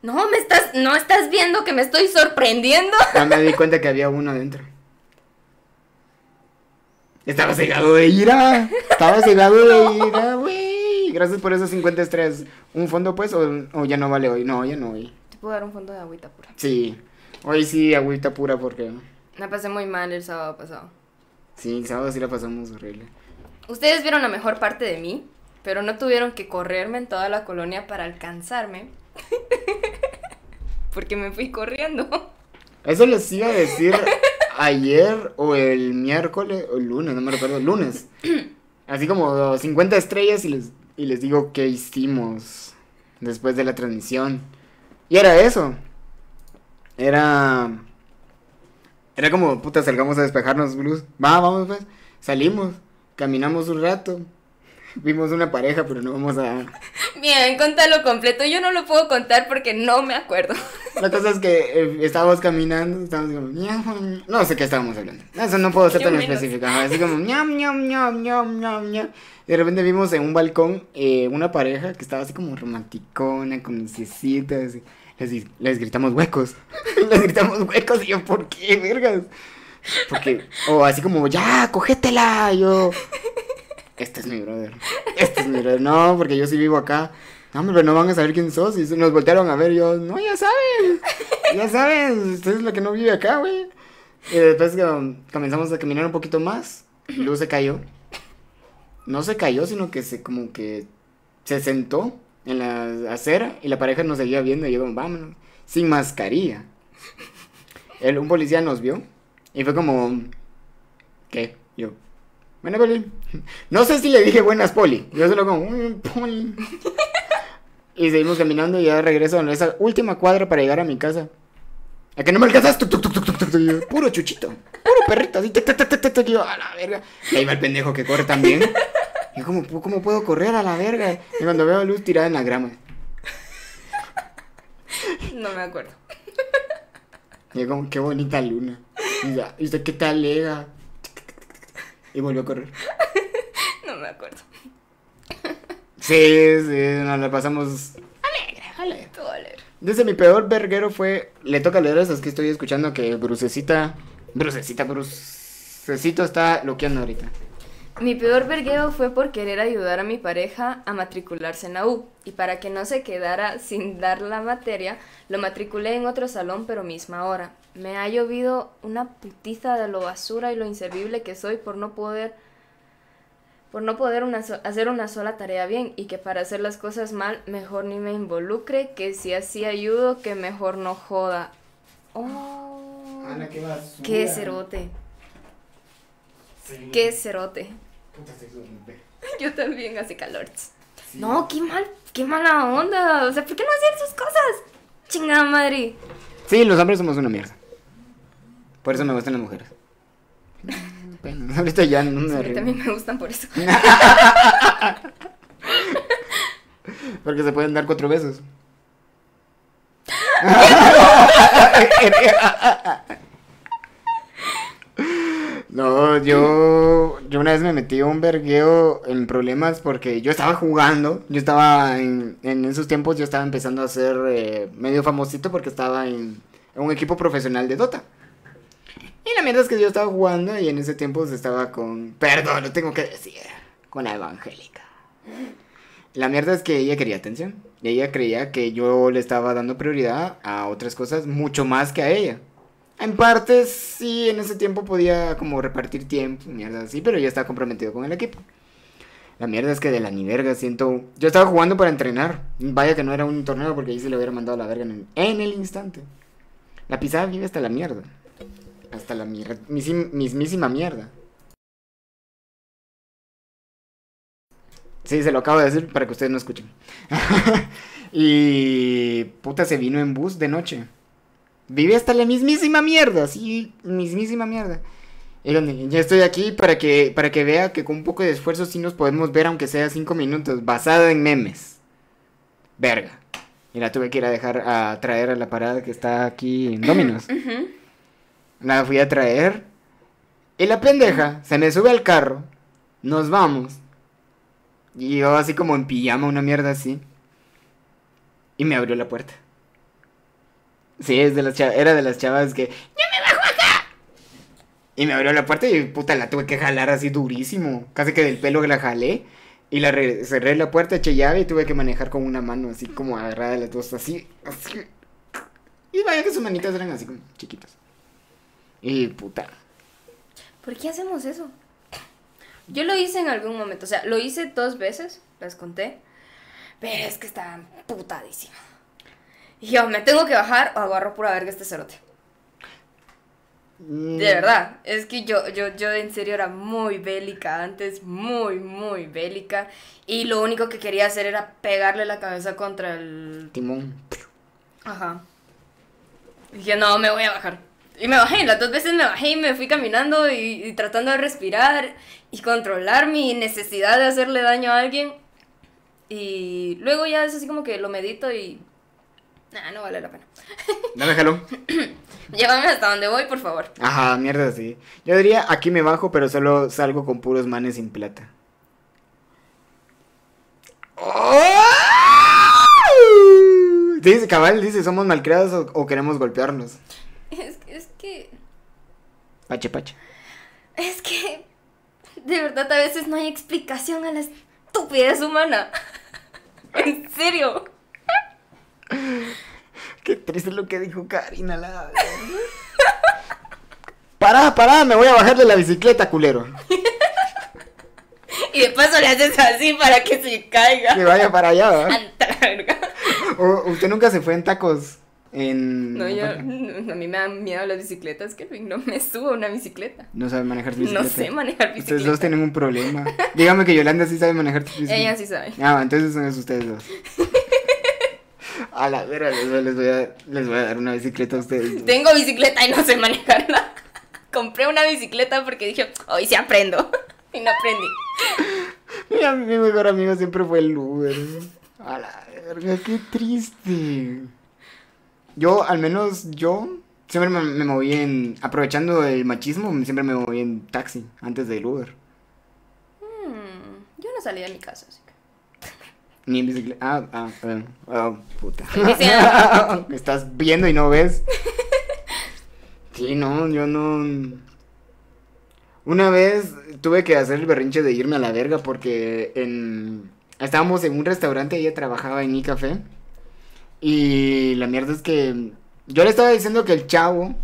No, me estás, no estás viendo que me estoy sorprendiendo. *laughs* Ya me di cuenta que había uno adentro. Estaba cegado de ira. Estaba cegado de *laughs* ira, güey. Gracias por esos 50 estrellas. ¿Un fondo, pues? O, o ya no vale hoy? No, ya no hoy. Te puedo dar un fondo de agüita pura. Sí. Hoy sí, agüita pura porque... Me pasé muy mal el sábado pasado. Sí, el sábado sí la pasamos horrible. Ustedes vieron la mejor parte de mí, pero no tuvieron que correrme en toda la colonia para alcanzarme. *laughs* Porque me fui corriendo. Eso les iba a decir ayer o el miércoles o el lunes, no me recuerdo, lunes. *clears throat* Así como 50 estrellas y les, y les digo qué hicimos después de la transmisión. Y era eso. Era... Era como, puta, salgamos a despejarnos, Blues. Va, vamos pues. Salimos, caminamos un rato. *laughs* Vimos una pareja, pero no vamos a... Bien, contalo completo. Yo no lo puedo contar porque no me acuerdo. La cosa es que eh, estábamos caminando, estábamos como, ñam, no sé qué estábamos hablando. Eso no puedo ser tan ajá, Así como, ñam, ñam, ñam, ñam, ñam, ñam. De repente vimos en un balcón eh, una pareja que estaba así como romanticona, con lucecitas. Les, les gritamos huecos. *laughs* les gritamos huecos y yo, ¿por qué, vergas? Porque, o así como, ya, cogétela. Y yo, este es mi brother. Este es mi brother. No, porque yo sí vivo acá. No, hombre, pero no van a saber quién sos. Y nos voltearon a ver. yo, no, ya saben. Ya saben. Usted es la que no vive acá, güey. Y después comenzamos a caminar un poquito más. Y luego se cayó. No se cayó, sino que se como que se sentó en la acera. Y la pareja nos seguía viendo. Y yo, como, vámonos. Sin mascarilla. El, un policía nos vio. Y fue como, ¿qué? Yo, bueno, Poli. No sé si le dije buenas, Poli. Yo solo como, "Mm, Poli. Y seguimos caminando y ya regreso a esa última cuadra para llegar a mi casa. ¿A que no me alcanzas? Tuc, puro chuchito. Puro perrito. Así, yo, a la verga. Y ahí va el pendejo que corre también. Y yo, ¿cómo, ¿cómo puedo correr a la verga? Y cuando veo a Luz tirada en la grama. No me acuerdo. Y como, qué bonita luna. Y ya, ¿y usted qué tal, Lega? Y volvió a correr. No me acuerdo. Sí, sí, nos la pasamos alegre, alegre. Todo. Dice, mi peor verguero fue, le toca leer esas que estoy escuchando que Brucecita, Brucecita, Brucecito está loqueando ahorita. Mi peor vergueo fue por querer ayudar a mi pareja a matricularse en la U. Y para que no se quedara sin dar la materia, lo matriculé en otro salón, pero misma hora. Me ha llovido una putiza de lo basura y lo inservible que soy por no poder por no poder una so- hacer una sola tarea bien y que para hacer las cosas mal mejor ni me involucre, que si así ayudo que mejor no joda. Oh, Ana, qué basura. qué cerote, Sí. qué cerote. Puta, Yo también hace calor. Sí. No, qué mal, qué mala onda. O sea, ¿por qué no hacían sus cosas? Chingada madre. Sí, los hombres somos una mierda. Por eso me gustan las mujeres. *laughs* Bueno, *laughs* ahorita ya no me Sí, a mí río. también me gustan por eso. *laughs* Porque se pueden dar cuatro besos. *laughs* No, yo, yo una vez me metí a un vergueo en problemas porque yo estaba jugando, yo estaba en, en esos tiempos, yo estaba empezando a ser eh, medio famosito porque estaba en, en un equipo profesional de Dota. Y la mierda es que yo estaba jugando y en ese tiempo se estaba con, perdón, lo tengo que decir, con la evangélica. La mierda es que ella quería atención. Y ella creía que yo le estaba dando prioridad a otras cosas mucho más que a ella. En parte sí, en ese tiempo podía como repartir tiempo, mierda así, pero ya estaba comprometido con el equipo. La mierda es que de la ni verga siento... Yo estaba jugando para entrenar. Vaya que no era un torneo porque ahí se le hubiera mandado la verga en el, en el instante. La pisada vive hasta la mierda. Hasta la mierda. Mismísima mierda. Sí, se lo acabo de decir para que ustedes no escuchen. *laughs* y puta se vino en bus de noche. Vive hasta la mismísima mierda, sí, mismísima mierda. Y ya estoy aquí para que, para que vea que con un poco de esfuerzo sí nos podemos ver, aunque sea cinco minutos, basada en memes. Verga. Y la tuve que ir a dejar a traer a la parada que está aquí en Dominos. La fui a traer. Y la pendeja se me sube al carro. Nos vamos. Y yo así como en pijama, una mierda así. Y me abrió la puerta. Sí, es de las era de las chavas que... ¡Ya me bajo acá! Y me abrió la puerta y puta, la tuve que jalar así durísimo. Casi que del pelo la jalé. Y la cerré la puerta, eché llave y tuve que manejar con una mano así como agarrada de las dos, así, así. Y vaya que sus manitas eran así como chiquitas. Y puta. ¿Por qué hacemos eso? Yo lo hice en algún momento, o sea, lo hice dos veces, las conté, pero es que estaban putadísimas. Y yo, me tengo que bajar o agarro pura verga este cerote. Mm, De verdad, es que yo, yo, yo en serio era muy bélica antes, muy, muy bélica. Y lo único que quería hacer era pegarle la cabeza contra el... Timón. Ajá. Y dije, no, me voy a bajar. Y me bajé, las dos veces me bajé y me fui caminando y, y tratando de respirar y controlar mi necesidad de hacerle daño a alguien. Y luego ya es así como que lo medito y... Nah, no vale la pena. *laughs* Dame jalón. *clears throat* Llévame hasta donde voy, por favor. Ajá, mierda, sí. Yo diría, aquí me bajo, pero solo salgo con puros manes sin plata. Dice, cabal, dice, ¿somos malcriados o, o queremos golpearnos? Es, es que... Pache, pache. Es que... De verdad a veces no hay explicación a la estupidez humana. *laughs* en serio. Qué triste lo que dijo Karina, la... Pará, pará, me voy a bajar de la bicicleta, culero. *laughs* Y de paso le haces así para que se caiga. Que vaya para allá. O- ¿Usted nunca se fue en tacos? En... No, yo, *laughs* a mí me dan miedo las bicicletas, que no me subo a una bicicleta. No sabe manejar bicicleta. No sé manejar Ustedes bicicleta. dos tienen un problema. *laughs* Dígame que Yolanda sí sabe manejar bicicleta. Ella sí sabe. Ah, entonces son ustedes dos. *laughs* A la vera, les, voy- les voy a, les voy a dar una bicicleta a ustedes. dos. Tengo bicicleta y no sé manejarla. Compré una bicicleta porque dije, hoy sí aprendo. Y no aprendí. Mira, mi mejor amigo siempre fue el Uber. A la verga, qué triste. Yo, al menos yo, siempre me, me moví en, aprovechando el machismo, siempre me moví en taxi antes del Uber. Hmm, yo no salí de mi casa, así que. Ni en bicicleta. Ah, ah, ah, puta. *laughs* Me Estás viendo y no ves. Sí, no, yo no. Una vez tuve que hacer el berrinche de irme a la verga porque en... estábamos en un restaurante, ella trabajaba en iCafé. Y la mierda es que yo le estaba diciendo que el chavo.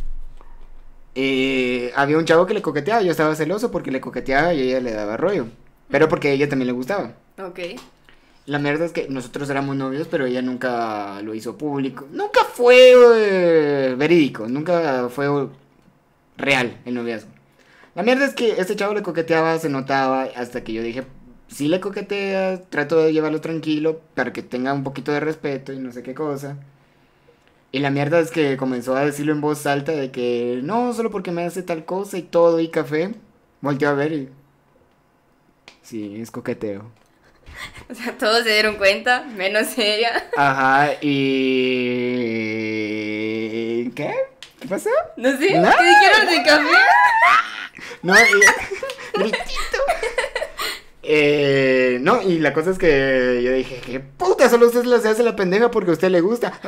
eh, había un chavo que le coqueteaba. Yo estaba celoso porque le coqueteaba y ella le daba rollo. Pero porque a ella también le gustaba. Ok. La mierda es que nosotros éramos novios, pero ella nunca lo hizo público. Nunca fue eh, verídico, nunca fue real el noviazgo. La mierda es que este chavo le coqueteaba, se notaba, hasta que yo dije, si le coquetea, trato de llevarlo tranquilo para que tenga un poquito de respeto y no sé qué cosa. Y la mierda es que comenzó a decirlo en voz alta de que no, solo porque me hace tal cosa y todo y café. Volteó a ver y... Sí, es coqueteo. *laughs* O sea, todos se dieron cuenta, menos ella. *laughs* Ajá, y... ¿Qué? ¿Qué pasó? No sé, No. ¿qué dijeron de café? *laughs* No, y... Gritito. Eh, no, y la cosa es que yo dije, ¿qué puta? Solo usted se hace la pendeja porque a usted le gusta.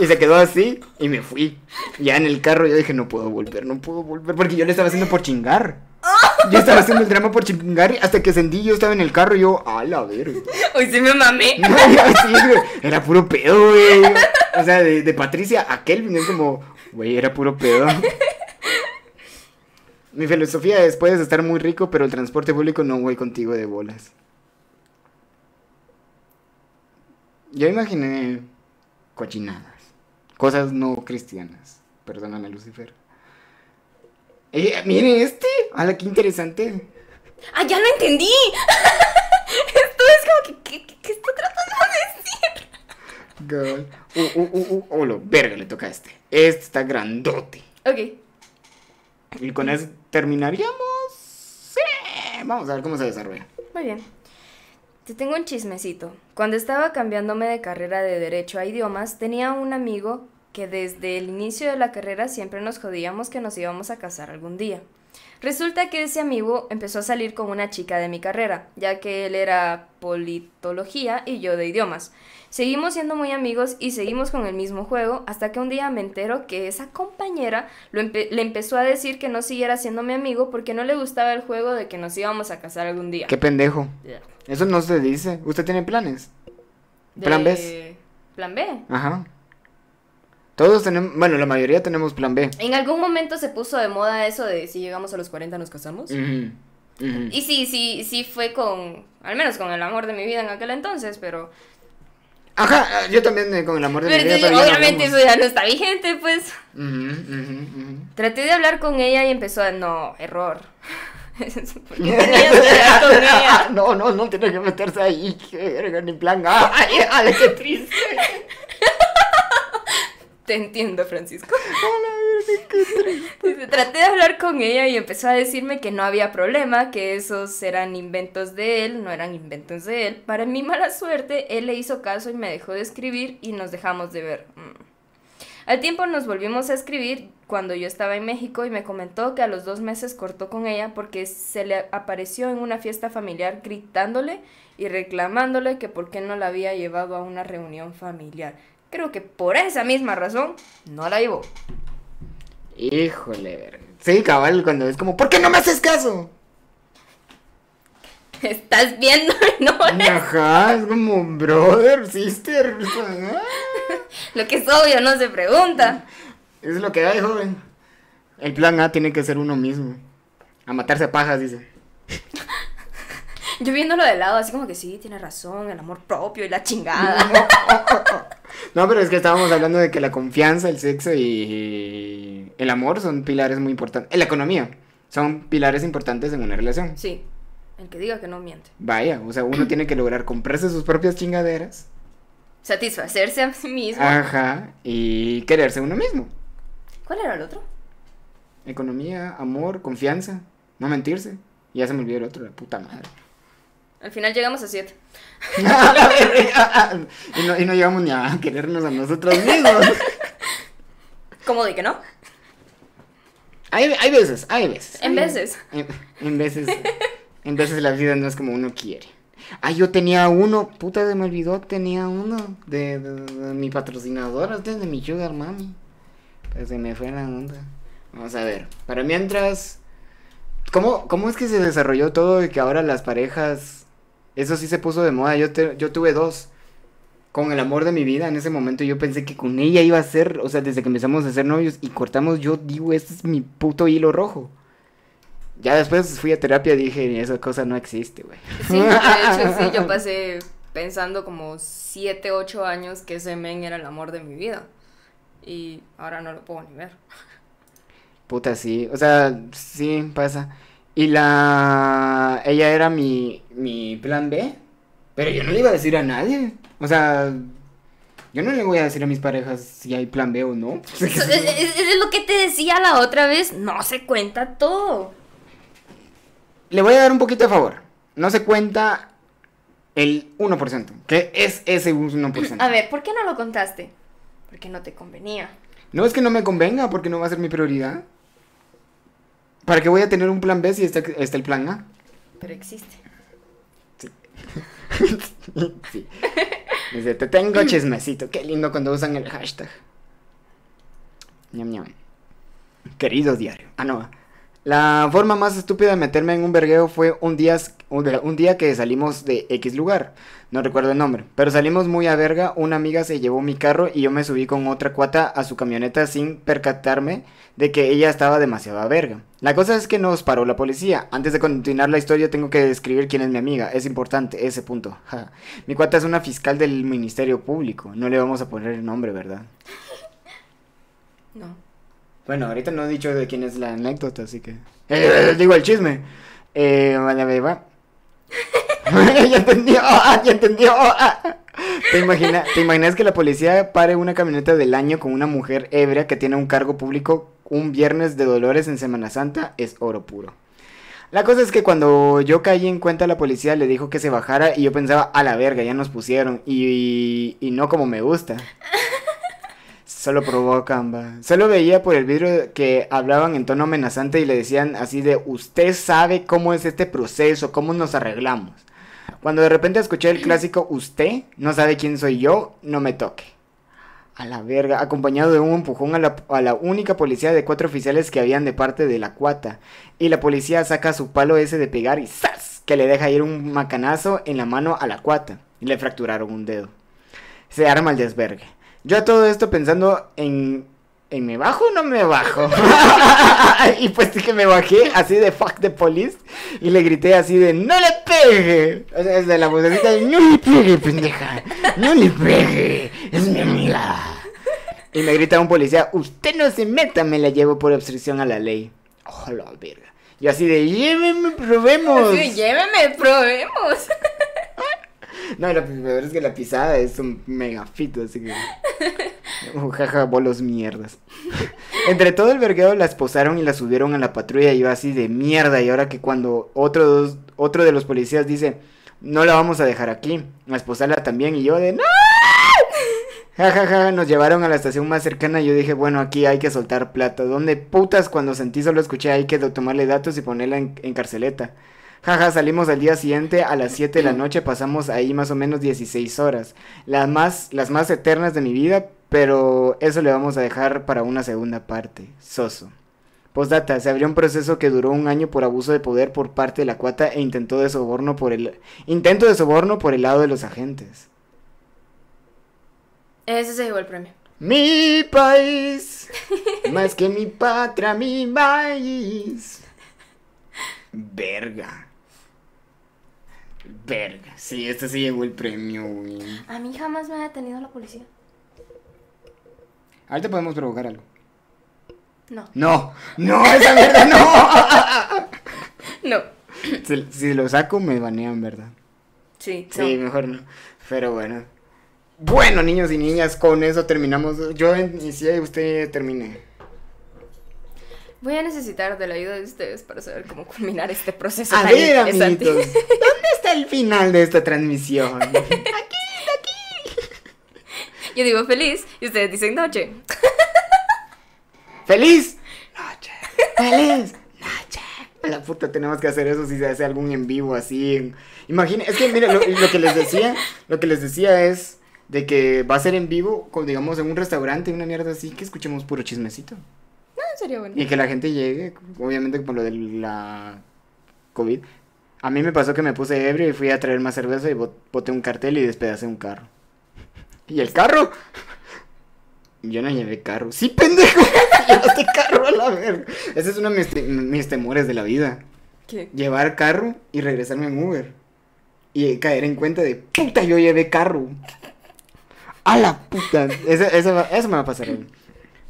Y se quedó así y me fui. Ya en el carro yo dije, no puedo volver, no puedo volver. Porque yo le estaba haciendo por chingar. *laughs* Yo estaba haciendo el drama por chingar hasta que sentí yo estaba en el carro y yo, a la verga. Hoy sí me mamé. *laughs* No, sí. Era puro pedo, güey. O sea, de, de Patricia a Kelvin es como, güey, era puro pedo. Mi filosofía es, puedes estar muy rico, pero el transporte público no voy contigo de bolas. Yo imaginé cochinadas, cosas no cristianas. Perdóname, Lucifer. Eh, miren este, ¡Hala, qué interesante! ¡Ah, ya lo entendí! *laughs* Esto es como que, ¿qué, está tratando de decir? Girl. Uh, uh, uh, uh, oh, lo verga, le toca a este. Este está grandote. Ok. Y con eso terminaríamos. Sí. Vamos a ver cómo se desarrolla. Muy bien. Te tengo un chismecito. Cuando estaba cambiándome de carrera de Derecho a Idiomas, tenía un amigo que desde el inicio de la carrera siempre nos jodíamos que nos íbamos a casar algún día. Resulta que ese amigo empezó a salir con una chica de mi carrera, ya que él era politología y yo de idiomas. Seguimos siendo muy amigos y seguimos con el mismo juego hasta que un día me entero que esa compañera lo empe- le empezó a decir que no siguiera siendo mi amigo porque no le gustaba el juego de que nos íbamos a casar algún día. Qué pendejo. Yeah. Eso no se dice. ¿Usted tiene planes? De- Plan B. Plan B. Ajá. Todos tenemos. Bueno, la mayoría tenemos plan B. En algún momento se puso de moda eso de si llegamos a los 40 nos casamos. Y sí, sí, sí fue con, al menos con el amor de mi vida en aquel entonces, pero... Ajá, yo también eh, con el amor de pero mi vida. pero obviamente eso ya no está vigente, pues. Ujú, ujú, ujú. Traté de hablar con ella y empezó a, no, error. *laughs* ¿Por qué tenías que *laughs* hablar con ella? No, no, no tiene que meterse ahí. Verga, ni plan. Ay, ay, qué triste. *laughs* Te entiendo, Francisco. *laughs* Dice, Traté de hablar con ella y empezó a decirme que no había problema, que esos eran inventos de él, no eran inventos de él. Para mi mala suerte, él le hizo caso y me dejó de escribir y nos dejamos de ver. Mm. Al tiempo nos volvimos a escribir cuando yo estaba en México y me comentó que a los dos meses cortó con ella porque se le apareció en una fiesta familiar gritándole y reclamándole que por qué no la había llevado a una reunión familiar. Creo que por esa misma razón no la llevó. Híjole, verga. Sí, cabal, cuando es como, ¿por qué no me haces caso? *laughs* Estás viendo, ¿no? Ajá, es como, brother, sister. ah, *laughs* Lo que es obvio no se pregunta. Es lo que hay, joven. El plan A tiene que ser uno mismo. A matarse a pajas, dice. *laughs* Yo viéndolo de lado, así como que sí, tiene razón, el amor propio y la chingada. *laughs* No, pero es que estábamos hablando de que la confianza, el sexo y el amor son pilares muy importantes. En la economía, son pilares importantes en una relación. Sí, el que diga que no miente. Vaya, o sea, uno tiene que lograr comprarse sus propias chingaderas. Satisfacerse a sí mismo. Ajá, y quererse uno mismo. ¿Cuál era el otro? Economía, amor, confianza, no mentirse. Ya se me olvidó el otro, la puta madre. Al final llegamos a siete. *laughs* y, no, y no llegamos ni a querernos a nosotros mismos. ¿Cómo de que no? Hay, hay veces, hay veces. En veces. En, en veces. En veces la vida no es como uno quiere. Ah, yo tenía uno, puta, se me olvidó, tenía uno de, de- de mi patrocinadora, este es de mi sugar mami. Pero se me fue la onda. Vamos a ver, para mientras, ¿cómo, cómo es que se desarrolló todo y que ahora las parejas, eso sí se puso de moda? Yo, te- yo tuve dos. Con el amor de mi vida, en ese momento yo pensé que con ella iba a ser, o sea, desde que empezamos a ser novios y cortamos, yo digo, este es mi puto hilo rojo. Ya después fui a terapia y dije, esa cosa no existe, güey. Sí, de hecho sí, yo *laughs* pasé pensando como siete, ocho años que ese men era el amor de mi vida. Y ahora no lo puedo ni ver. Puta, sí. O sea, sí, pasa. Y la... Ella era mi, mi plan B. Pero yo no le iba a decir a nadie. O sea, yo no le voy a decir a mis parejas si hay plan B o no. *laughs* Es lo que te decía la otra vez, no se cuenta todo. Le voy a dar un poquito de favor. No se cuenta el 1%. Que es ese 1%. A ver, ¿por qué no lo contaste? Porque no te convenía. No es que no me convenga porque no va a ser mi prioridad. ¿Para qué voy a tener un plan B si está, está el plan A? Pero existe. Sí. *laughs* Dice, te tengo chismecito. Qué lindo cuando usan el hashtag. Ñam, ñam. Querido diario. Ah, no. La forma más estúpida de meterme en un vergueo fue un día, un día que salimos de X lugar. No recuerdo el nombre. Pero salimos muy a verga. Una amiga se llevó mi carro y yo me subí con otra cuata a su camioneta sin percatarme de que ella estaba demasiado a verga. La cosa es que nos paró la policía. Antes de continuar la historia tengo que describir quién es mi amiga. Es importante ese punto. *laughs* Mi cuata es una fiscal del Ministerio Público. No le vamos a poner el nombre, ¿verdad? No. Bueno, ahorita no he dicho de quién es la anécdota, así que... Eh, digo el chisme. Eh, va. *laughs* ya entendió, *laughs* ya entendió. *laughs* ¿Te, ¿Te imaginas que la policía pare una camioneta del año con una mujer ebria que tiene un cargo público un viernes de Dolores en Semana Santa? Es oro puro. La cosa es que cuando yo caí en cuenta la policía le dijo que se bajara y yo pensaba, a la verga, ya nos pusieron. Y no como me gusta. Solo provocan, va. Solo veía por el vidrio que hablaban en tono amenazante y le decían así de, usted sabe cómo es este proceso, cómo nos arreglamos. Cuando de repente escuché el clásico, usted no sabe quién soy yo, no me toque. A la verga, acompañado de un empujón a la, a la única policía de cuatro oficiales que habían de parte de la cuata. Y la policía saca su palo ese de pegar y ¡zas! Que le deja ir un macanazo en la mano a la cuata. Y le fracturaron un dedo. Se arma el desvergue. Yo a todo esto pensando en. ¿En me bajo o no me bajo? *laughs* y pues sí que me bajé así de fuck the police. Y le grité así de ¡No le pegue! O sea, desde la vocecita de ¡No le pegue, pendeja! ¡No le pegue! ¡Es mi amiga! Y me grita un policía, usted no se meta, me la llevo por obstrucción a la ley. Oh, la verga. Y así de, lléveme, probemos. Sí, lléveme, probemos. *laughs* No, lo peor es que la pisada es un mega fito, así que. *laughs* Uh, jaja, bolos mierdas. *laughs* Entre todo el vergueo la esposaron y la subieron a la patrulla y yo así de mierda. Y ahora que cuando otro, dos- otro de los policías dice, no la vamos a dejar aquí, a esposarla también. Y yo de, ¡No! Jajaja, nos llevaron a la estación más cercana y yo dije, bueno, aquí hay que soltar plata. ¿Dónde putas cuando sentí solo escuché hay que tomarle datos y ponerla en, en carceleta? Jaja, salimos al día siguiente a las 7 de la noche, pasamos ahí más o menos 16 horas. Las más, las más eternas de mi vida, pero eso le vamos a dejar para una segunda parte. Soso. Postdata, se abrió un proceso que duró un año por abuso de poder por parte de la cuata e intentó de soborno por el intento de soborno por el lado de los agentes. Ese se llevó el premio. Mi país, más que mi patria, mi país. *laughs* Verga. Verga. Sí, este sí llegó el premio, güey. A mí jamás me ha detenido la policía. Ahorita podemos provocar algo. No. No, no, esa mierda no. *laughs* No. Si, si lo saco, me banean, ¿verdad? Sí, Sí, no. mejor no. Pero bueno. Bueno, niños y niñas, con eso terminamos. Yo inicié y usted termine. Voy a necesitar de la ayuda de ustedes para saber cómo culminar este proceso. A ver, amiguitos, ¿dónde está el final de esta transmisión? *laughs* Yo digo feliz y ustedes dicen noche. ¡Feliz! ¡Noche! ¡Feliz! ¡Noche! A la puta, tenemos que hacer eso si se hace algún en vivo así. Imagina, es que mire, lo, lo que les decía, lo que les decía es de que va a ser en vivo, con, digamos, en un restaurante, una mierda así, que escuchemos puro chismecito. Sería bueno. Y que la gente llegue, obviamente por lo de la COVID. A mí me pasó que me puse ebrio y fui a traer más cerveza y bot- boté un cartel y despedacé un carro. *laughs* ¿Y el carro? *laughs* Yo no llevé carro. Sí, pendejo. *laughs* Llevaste carro a la verga. Ese es uno de mis, te- mis temores de la vida. ¿Qué? Llevar carro y regresarme en Uber. Y caer en cuenta de, puta, yo llevé carro. A la puta. Eso, eso, eso me va a pasar a mí.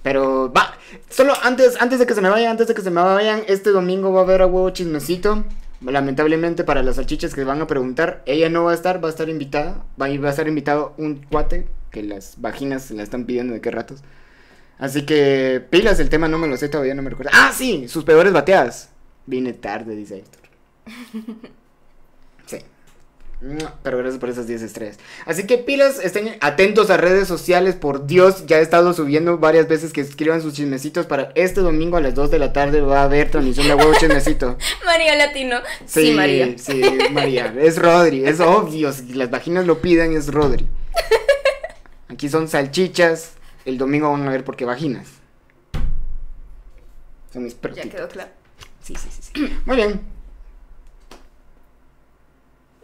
Pero va, solo antes, antes de que se me vayan, antes de que se me vayan, este domingo va a haber a huevo chismecito. Lamentablemente para las salchichas que van a preguntar, ella no va a estar, va a estar invitada. Va, a- estar invitado un cuate que las vaginas se la están pidiendo de qué ratos. Así que pilas, el tema no me lo sé todavía, no me recuerdo. Ah, sí, sus peores bateadas. Vine tarde, dice Héctor. *laughs* Pero gracias por esas 10 estrellas. Así que pilas, estén atentos a redes sociales, por Dios. Ya he estado subiendo varias veces que escriban sus chismecitos para este domingo a las 2 de la tarde va a haber transmisión de huevo chismecito. *laughs* María Latino. Sí, María. Sí, María. Es Rodri, es obvio. Si las vaginas lo piden, es Rodri. *laughs* Aquí son salchichas. El domingo van a ver por qué vaginas. Son mis Ya pertitos. quedó claro. Sí, sí, sí, sí. Muy bien.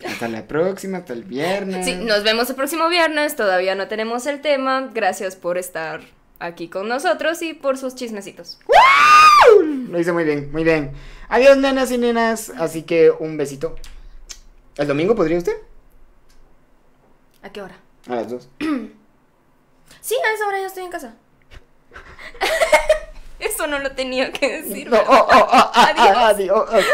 Hasta la próxima, hasta el viernes. Sí, nos vemos el próximo viernes. Todavía no tenemos el tema. Gracias por estar aquí con nosotros y por sus chismecitos. Lo hice muy bien, muy bien. Adiós, nenas y nenas. Así que un besito. ¿El domingo podría usted? ¿A qué hora? A las dos. *clears throat* Sí, a esa hora ya estoy en casa. *laughs* *laughs* Eso no lo tenía que decir. No, oh, oh, oh, ah, ah, Adiós. adiós.